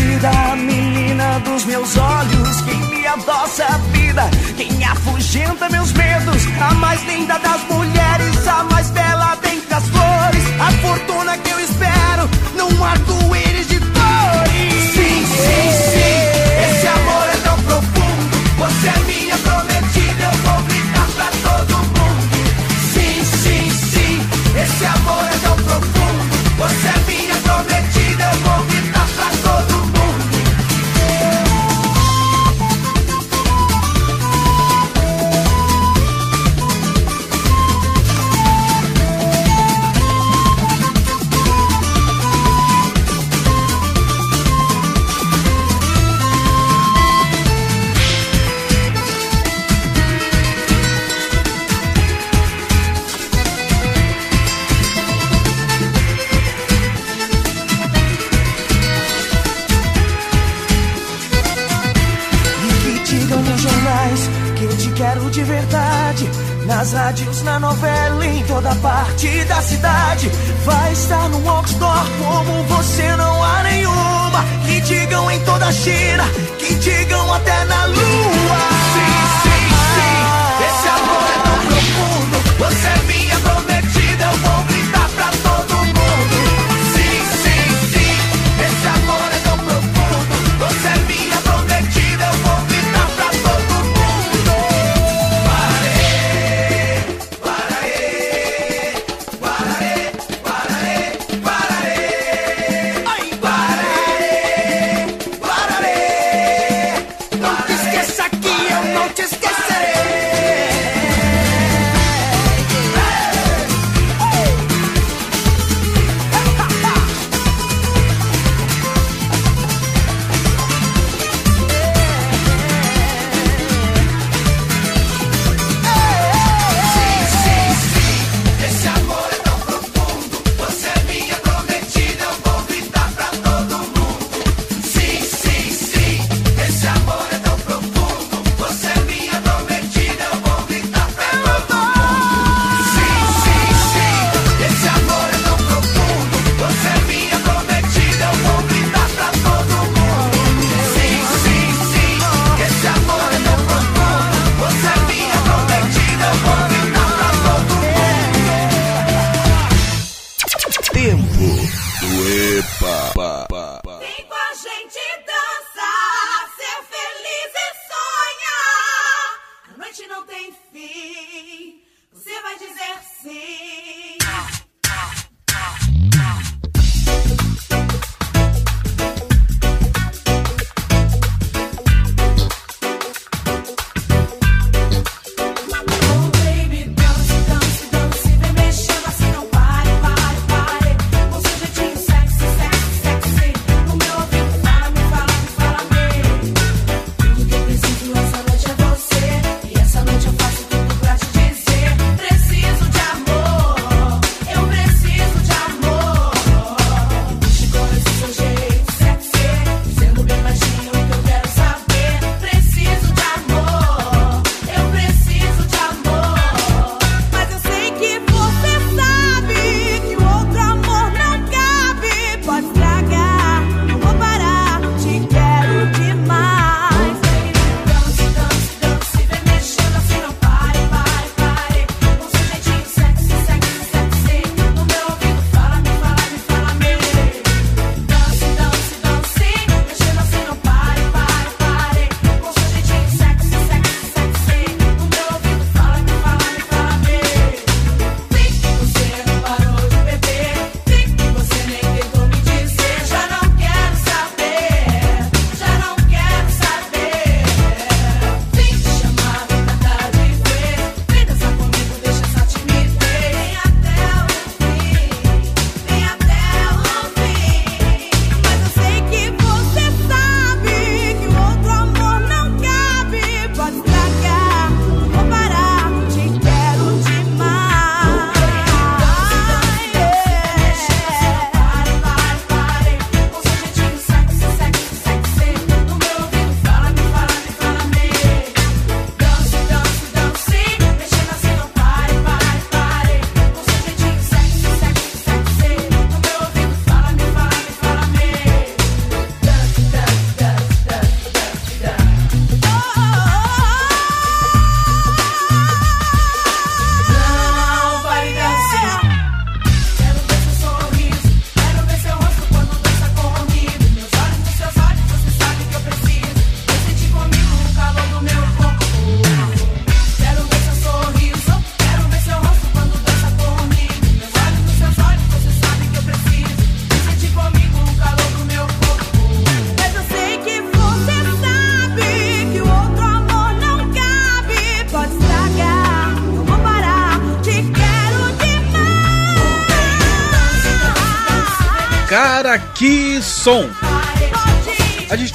perdida, menina dos meus olhos, quem me adoça a vida, quem afugenta meus medos, a mais linda das mulheres, a mais bela dentre as flores, a fortuna que eu espero, não arco-íris de Vai estar no outdoor como você não há nenhuma. Que digam em toda a China, que digam até na lua.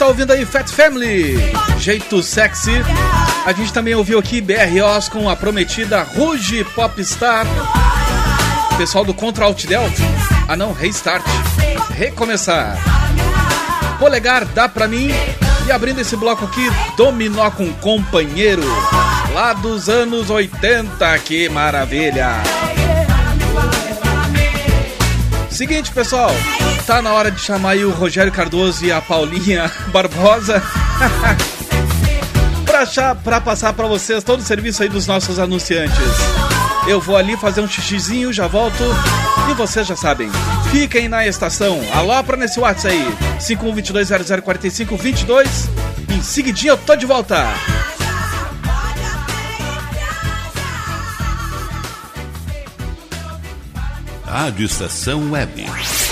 tá ouvindo aí Fat Family, Jeito Sexy. A gente também ouviu aqui BROs com a prometida Ruge Popstar. Pessoal do Contra Alt Delta. Ah não, Restart. Recomeçar. Polegar, dá pra mim. E abrindo esse bloco aqui, Dominó com Companheiro. Lá dos anos 80, que maravilha. Seguinte, pessoal tá na hora de chamar aí o Rogério Cardoso e a Paulinha Barbosa pra passar pra vocês todo o serviço aí dos nossos anunciantes. Eu vou ali fazer um xixizinho, já volto e vocês já sabem. Fiquem na estação, alopra nesse WhatsApp aí, 5122004522. Em seguidinho eu tô de volta. Rádio Estação Web.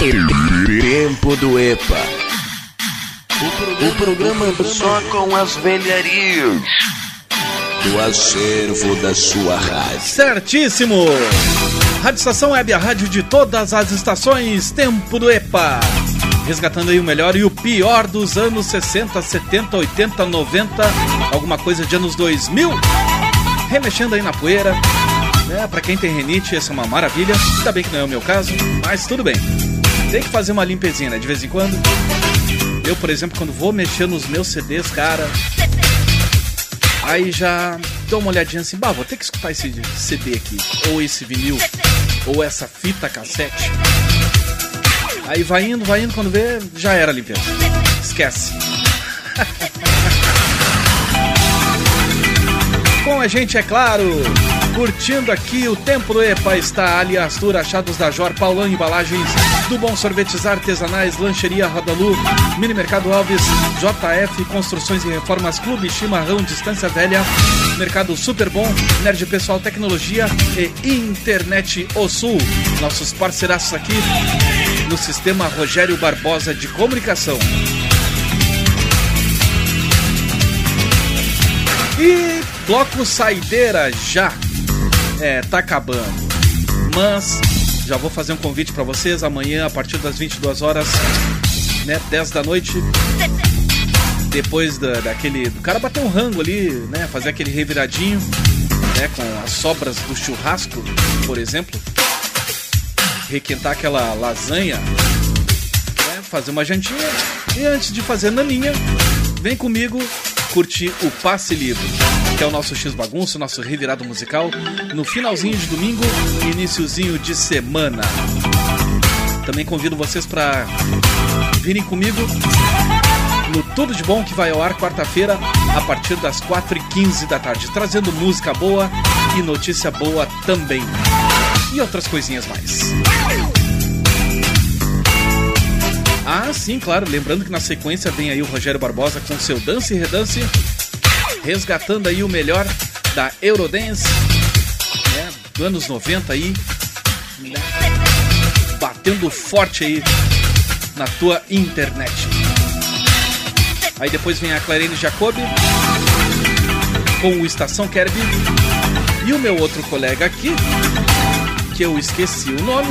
Tempo do EPA. O programa só com as velharias do acervo da sua rádio. Certíssimo! Rádio Estação Web, a rádio de todas as estações, tempo do EPA. Resgatando aí o melhor e o pior dos anos 60, 70, 80, 90, alguma coisa de anos 2000. remexendo aí na poeira. Né? Pra quem tem renite, essa é uma maravilha. Ainda bem que não é o meu caso, mas tudo bem. Tem que fazer uma limpezinha, né? De vez em quando. Eu, por exemplo, quando vou mexer nos meus CDs, cara. Aí já dou uma olhadinha assim, bah, vou ter que escutar esse CD aqui, ou esse vinil, ou essa fita cassete. Aí vai indo, vai indo, quando vê, já era limpeza. Esquece. Com a gente, é claro, curtindo aqui o Tempo do EPA está Ali Astur, Achados da Jor, Paulão Embalagens, do Bom Sorvetes Artesanais, Lancheria Rodalu, Mini Mercado Alves, JF Construções e Reformas, Clube Chimarrão, Distância Velha, Mercado Super Bom, Nerd Pessoal Tecnologia e Internet O Sul. Nossos parceiraços aqui no Sistema Rogério Barbosa de Comunicação. E bloco saideira já é, tá acabando. Mas já vou fazer um convite para vocês amanhã a partir das 22 horas, né, 10 da noite. Depois da, daquele do cara bater um rango ali, né, fazer aquele reviradinho, né, com as sobras do churrasco, por exemplo. Requentar aquela lasanha, né, fazer uma jantinha e antes de fazer naninha, vem comigo curtir o Passe Livre, que é o nosso X Bagunço, nosso revirado musical, no finalzinho de domingo iniciozinho de semana. Também convido vocês para virem comigo no Tudo de Bom que vai ao ar quarta-feira a partir das 4h15 da tarde, trazendo música boa e notícia boa também. E outras coisinhas mais. Ah, sim, claro. Lembrando que na sequência vem aí o Rogério Barbosa com seu Dance e Redance, resgatando aí o melhor da Eurodance, né, dos anos 90 aí, batendo forte aí na tua internet. Aí depois vem a Clarine Jacobi com o Estação Kerby e o meu outro colega aqui, que eu esqueci o nome?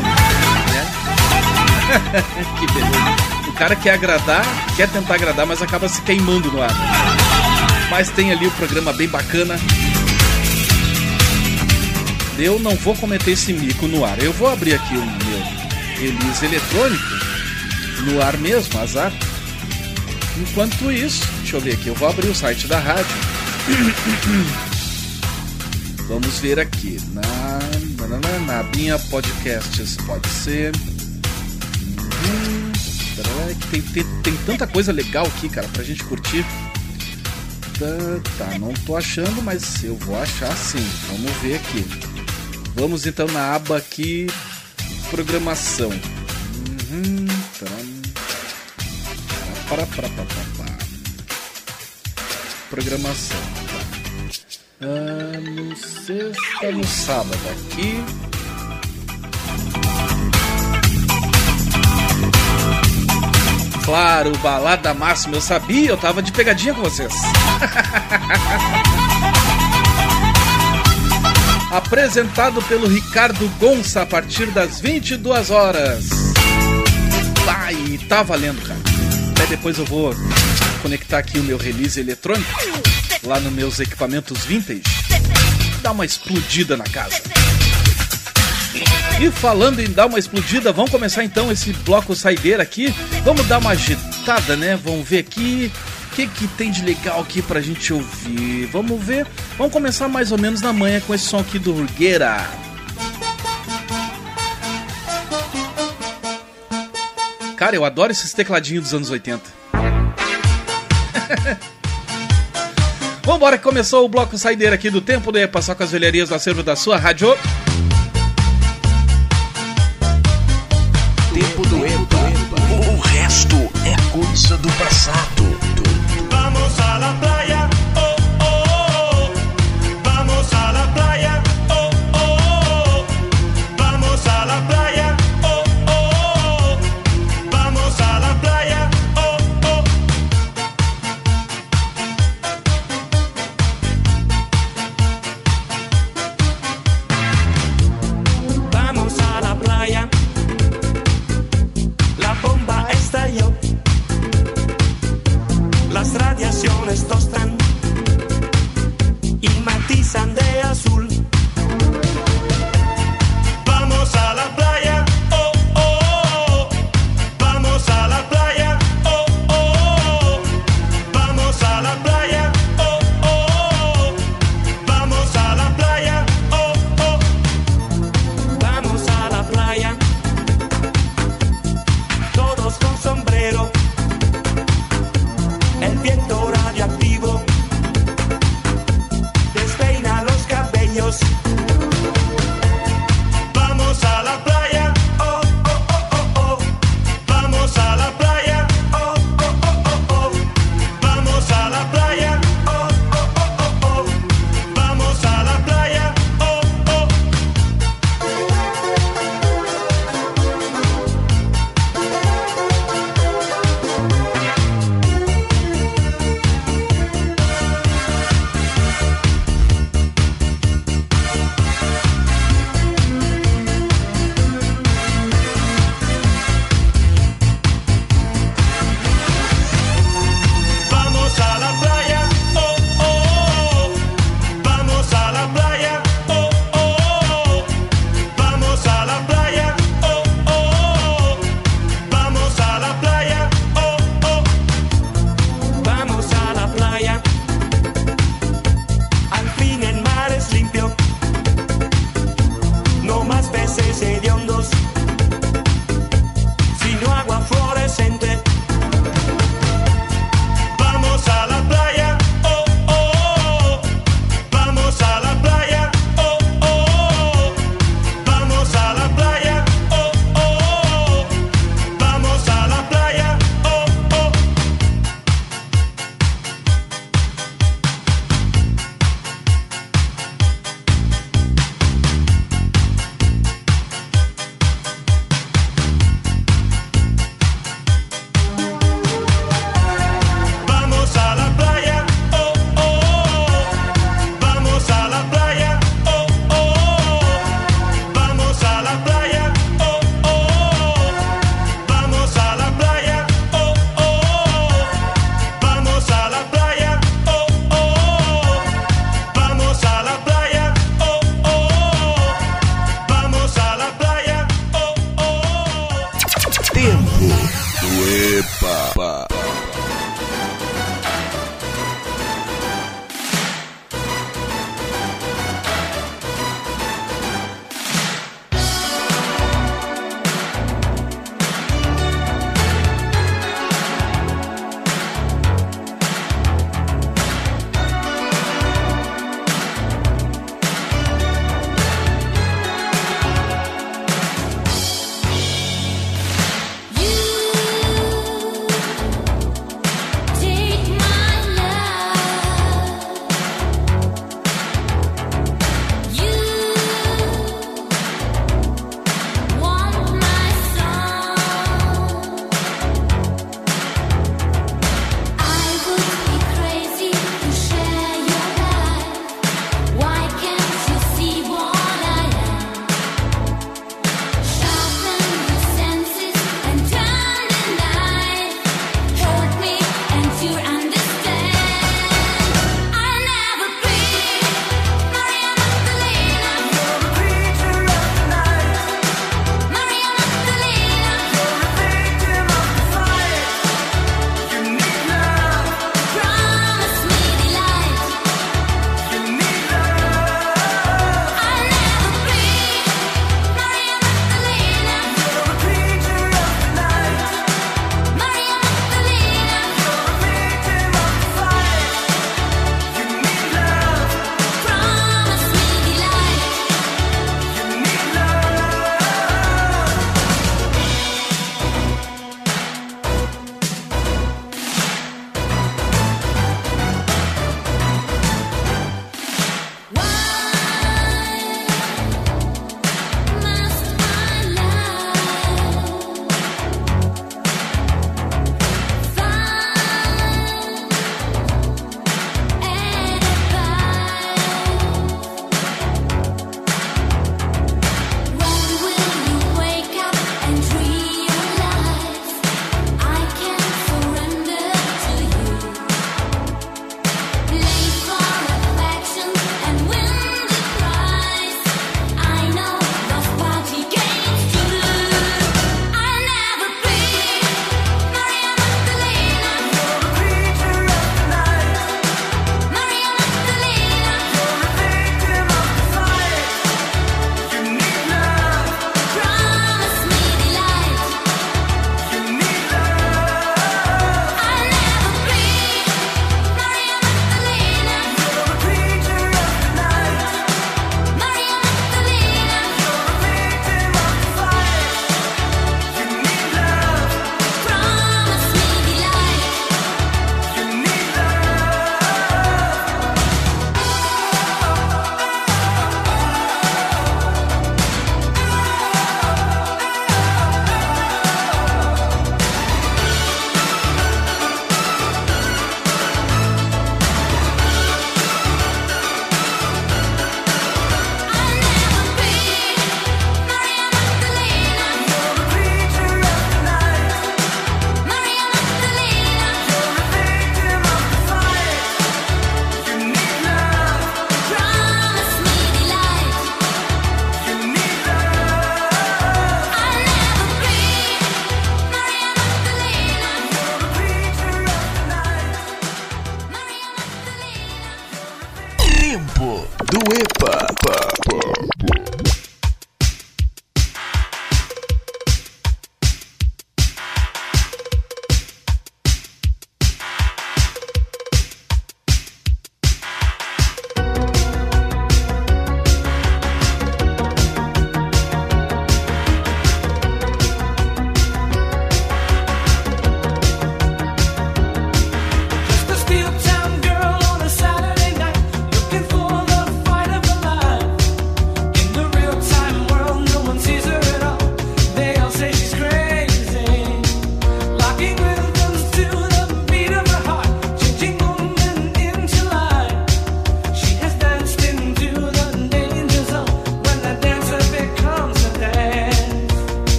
Que beleza. O cara quer agradar, quer tentar agradar, mas acaba se queimando no ar. Mas tem ali o programa bem bacana. Eu não vou cometer esse mico no ar. Eu vou abrir aqui o meu release eletrônico no ar mesmo, azar. Enquanto isso, deixa eu ver aqui, eu vou abrir o site da rádio. Vamos ver aqui. Na, na, na, na abinha podcasts, pode ser. Hum, tarará, que tem, tem, tem tanta coisa legal aqui, cara, pra gente curtir. Tá, tá, não tô achando, mas eu vou achar sim. Vamos ver aqui. Vamos então na aba aqui, programação. Uhum, taram. Para, para. Programação. Tá. Ah, no sexta, no sábado aqui. Claro, balada máxima, eu sabia, eu tava de pegadinha com vocês. Apresentado pelo Ricardo Gonça a partir das 22 horas. Vai, tá valendo, cara. Até depois eu vou conectar aqui o meu release eletrônico lá nos meus equipamentos vintage. Dar uma explodida na casa. E falando em dar uma explodida, vamos começar então esse bloco saideira aqui. Vamos dar uma agitada, né? Vamos ver aqui o que, que tem de legal aqui pra gente ouvir. Vamos ver. Vamos começar mais ou menos na manhã com esse som aqui do Rugueira. Cara, eu adoro esses tecladinhos dos anos 80. Vambora que começou o bloco saideira aqui do tempo de passar com as velharias do acervo da sua rádio.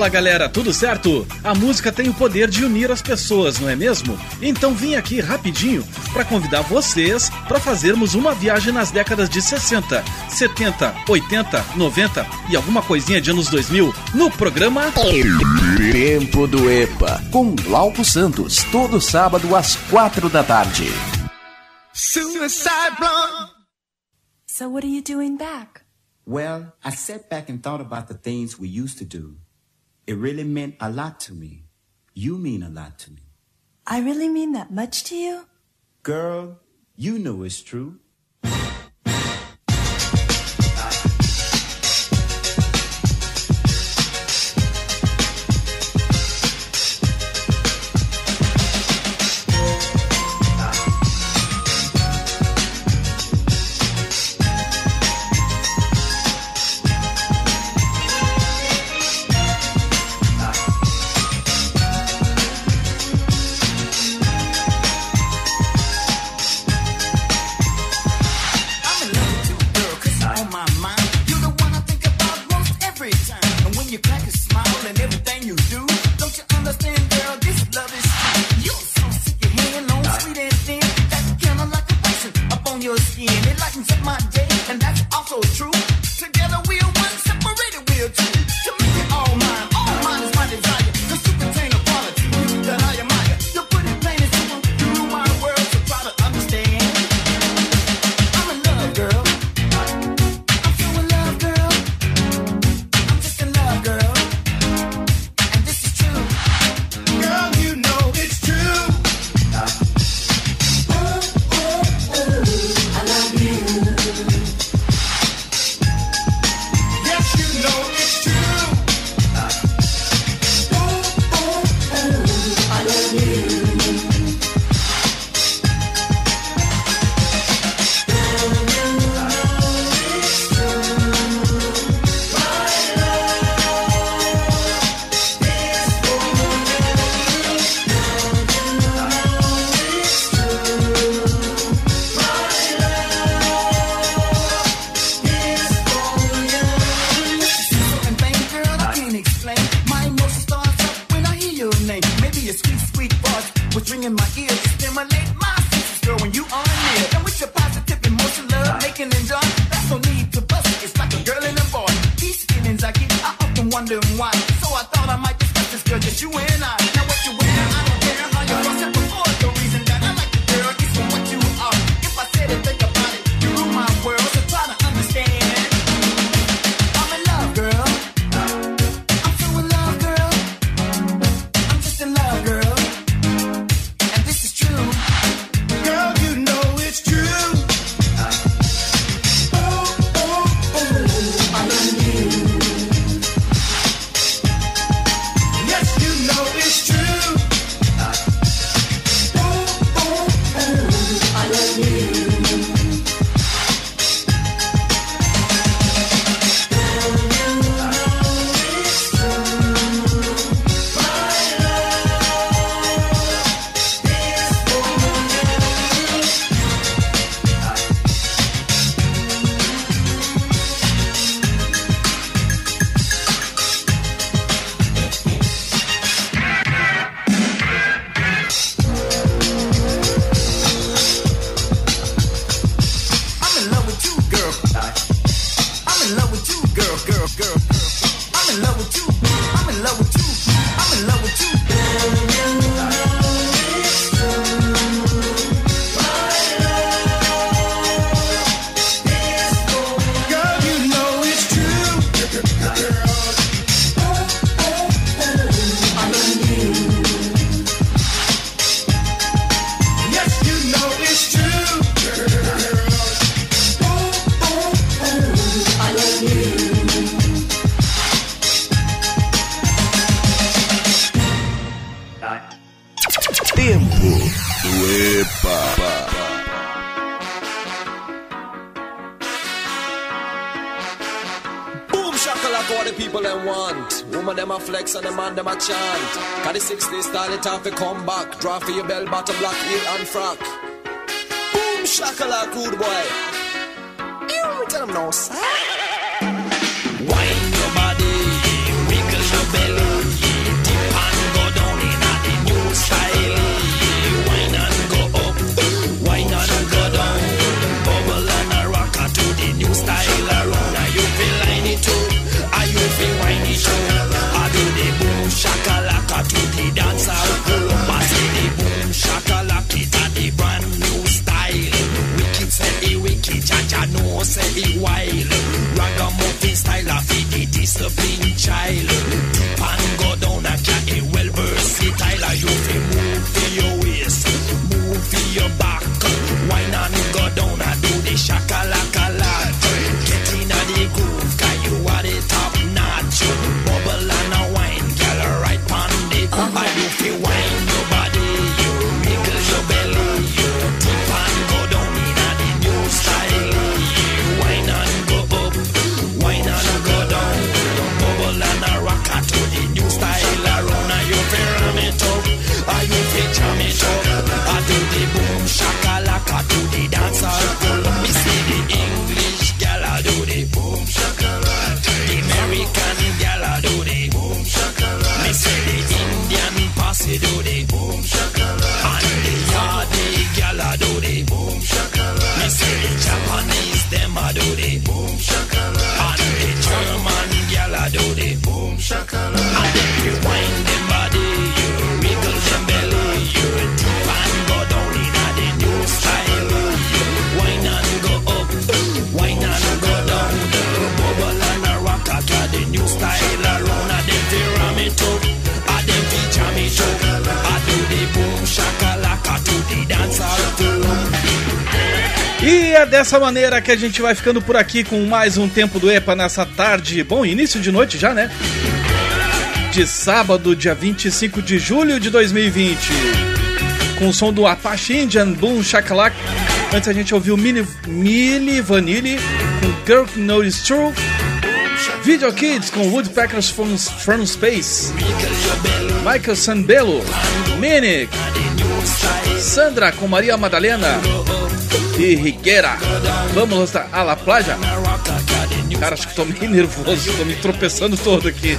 Fala galera, tudo certo? A música tem o poder de unir as pessoas, não é mesmo? Então vim aqui rapidinho para convidar vocês para fazermos uma viagem nas décadas de 60, 70, 80, 90 e alguma coisinha de anos 2000 no programa Tempo do EPA com Glauco Santos, todo sábado às quatro da tarde. Suicide blonde. So what are you doing back? Well, I sat back and thought about the things we used to do. It really meant a lot to me. You mean a lot to me. I really mean that much to you? Girl, you know it's true. Them a chant. Cause the 60 style it have to come back. Draw for your bell bottom black heel and frock. Boom shakalaka good boy. You tell them no sir. Child. Dessa maneira que a gente vai ficando por aqui com mais um Tempo do EPA nessa tarde. Bom, início de noite já, né? De sábado, dia 25 de julho de 2020. Com o som do Apache Indian Boom Shakalak. Antes a gente ouviu Mini, Milli Vanilli com Girl Know It's True. Video Kids com Woodpeckers from, from Space. Michael Sambello. Minic. Sandra com Maria Madalena e Rigueira. Vamos a la playa? Cara, acho que tô meio nervoso, tô me tropeçando todo aqui.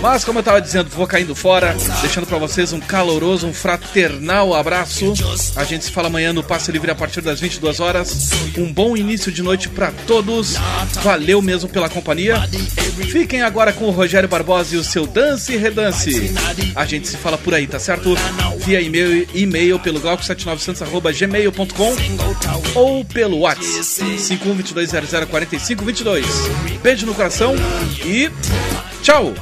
Mas como eu tava dizendo, vou caindo fora, deixando para vocês um caloroso, um fraternal abraço. A gente se fala amanhã no Passe Livre a partir das 22 horas. Um bom início de noite para todos. Valeu mesmo pela companhia. Fiquem agora com o Rogério Barbosa e o seu Dance e Redance. A gente se fala por aí, tá certo? Via e-mail, e-mail pelo galco7900@gmail.com ou pelo WhatsApp 5122004522. Beijo no coração e tchau.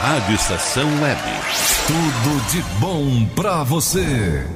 Rádio Estação Web. Tudo de bom pra você.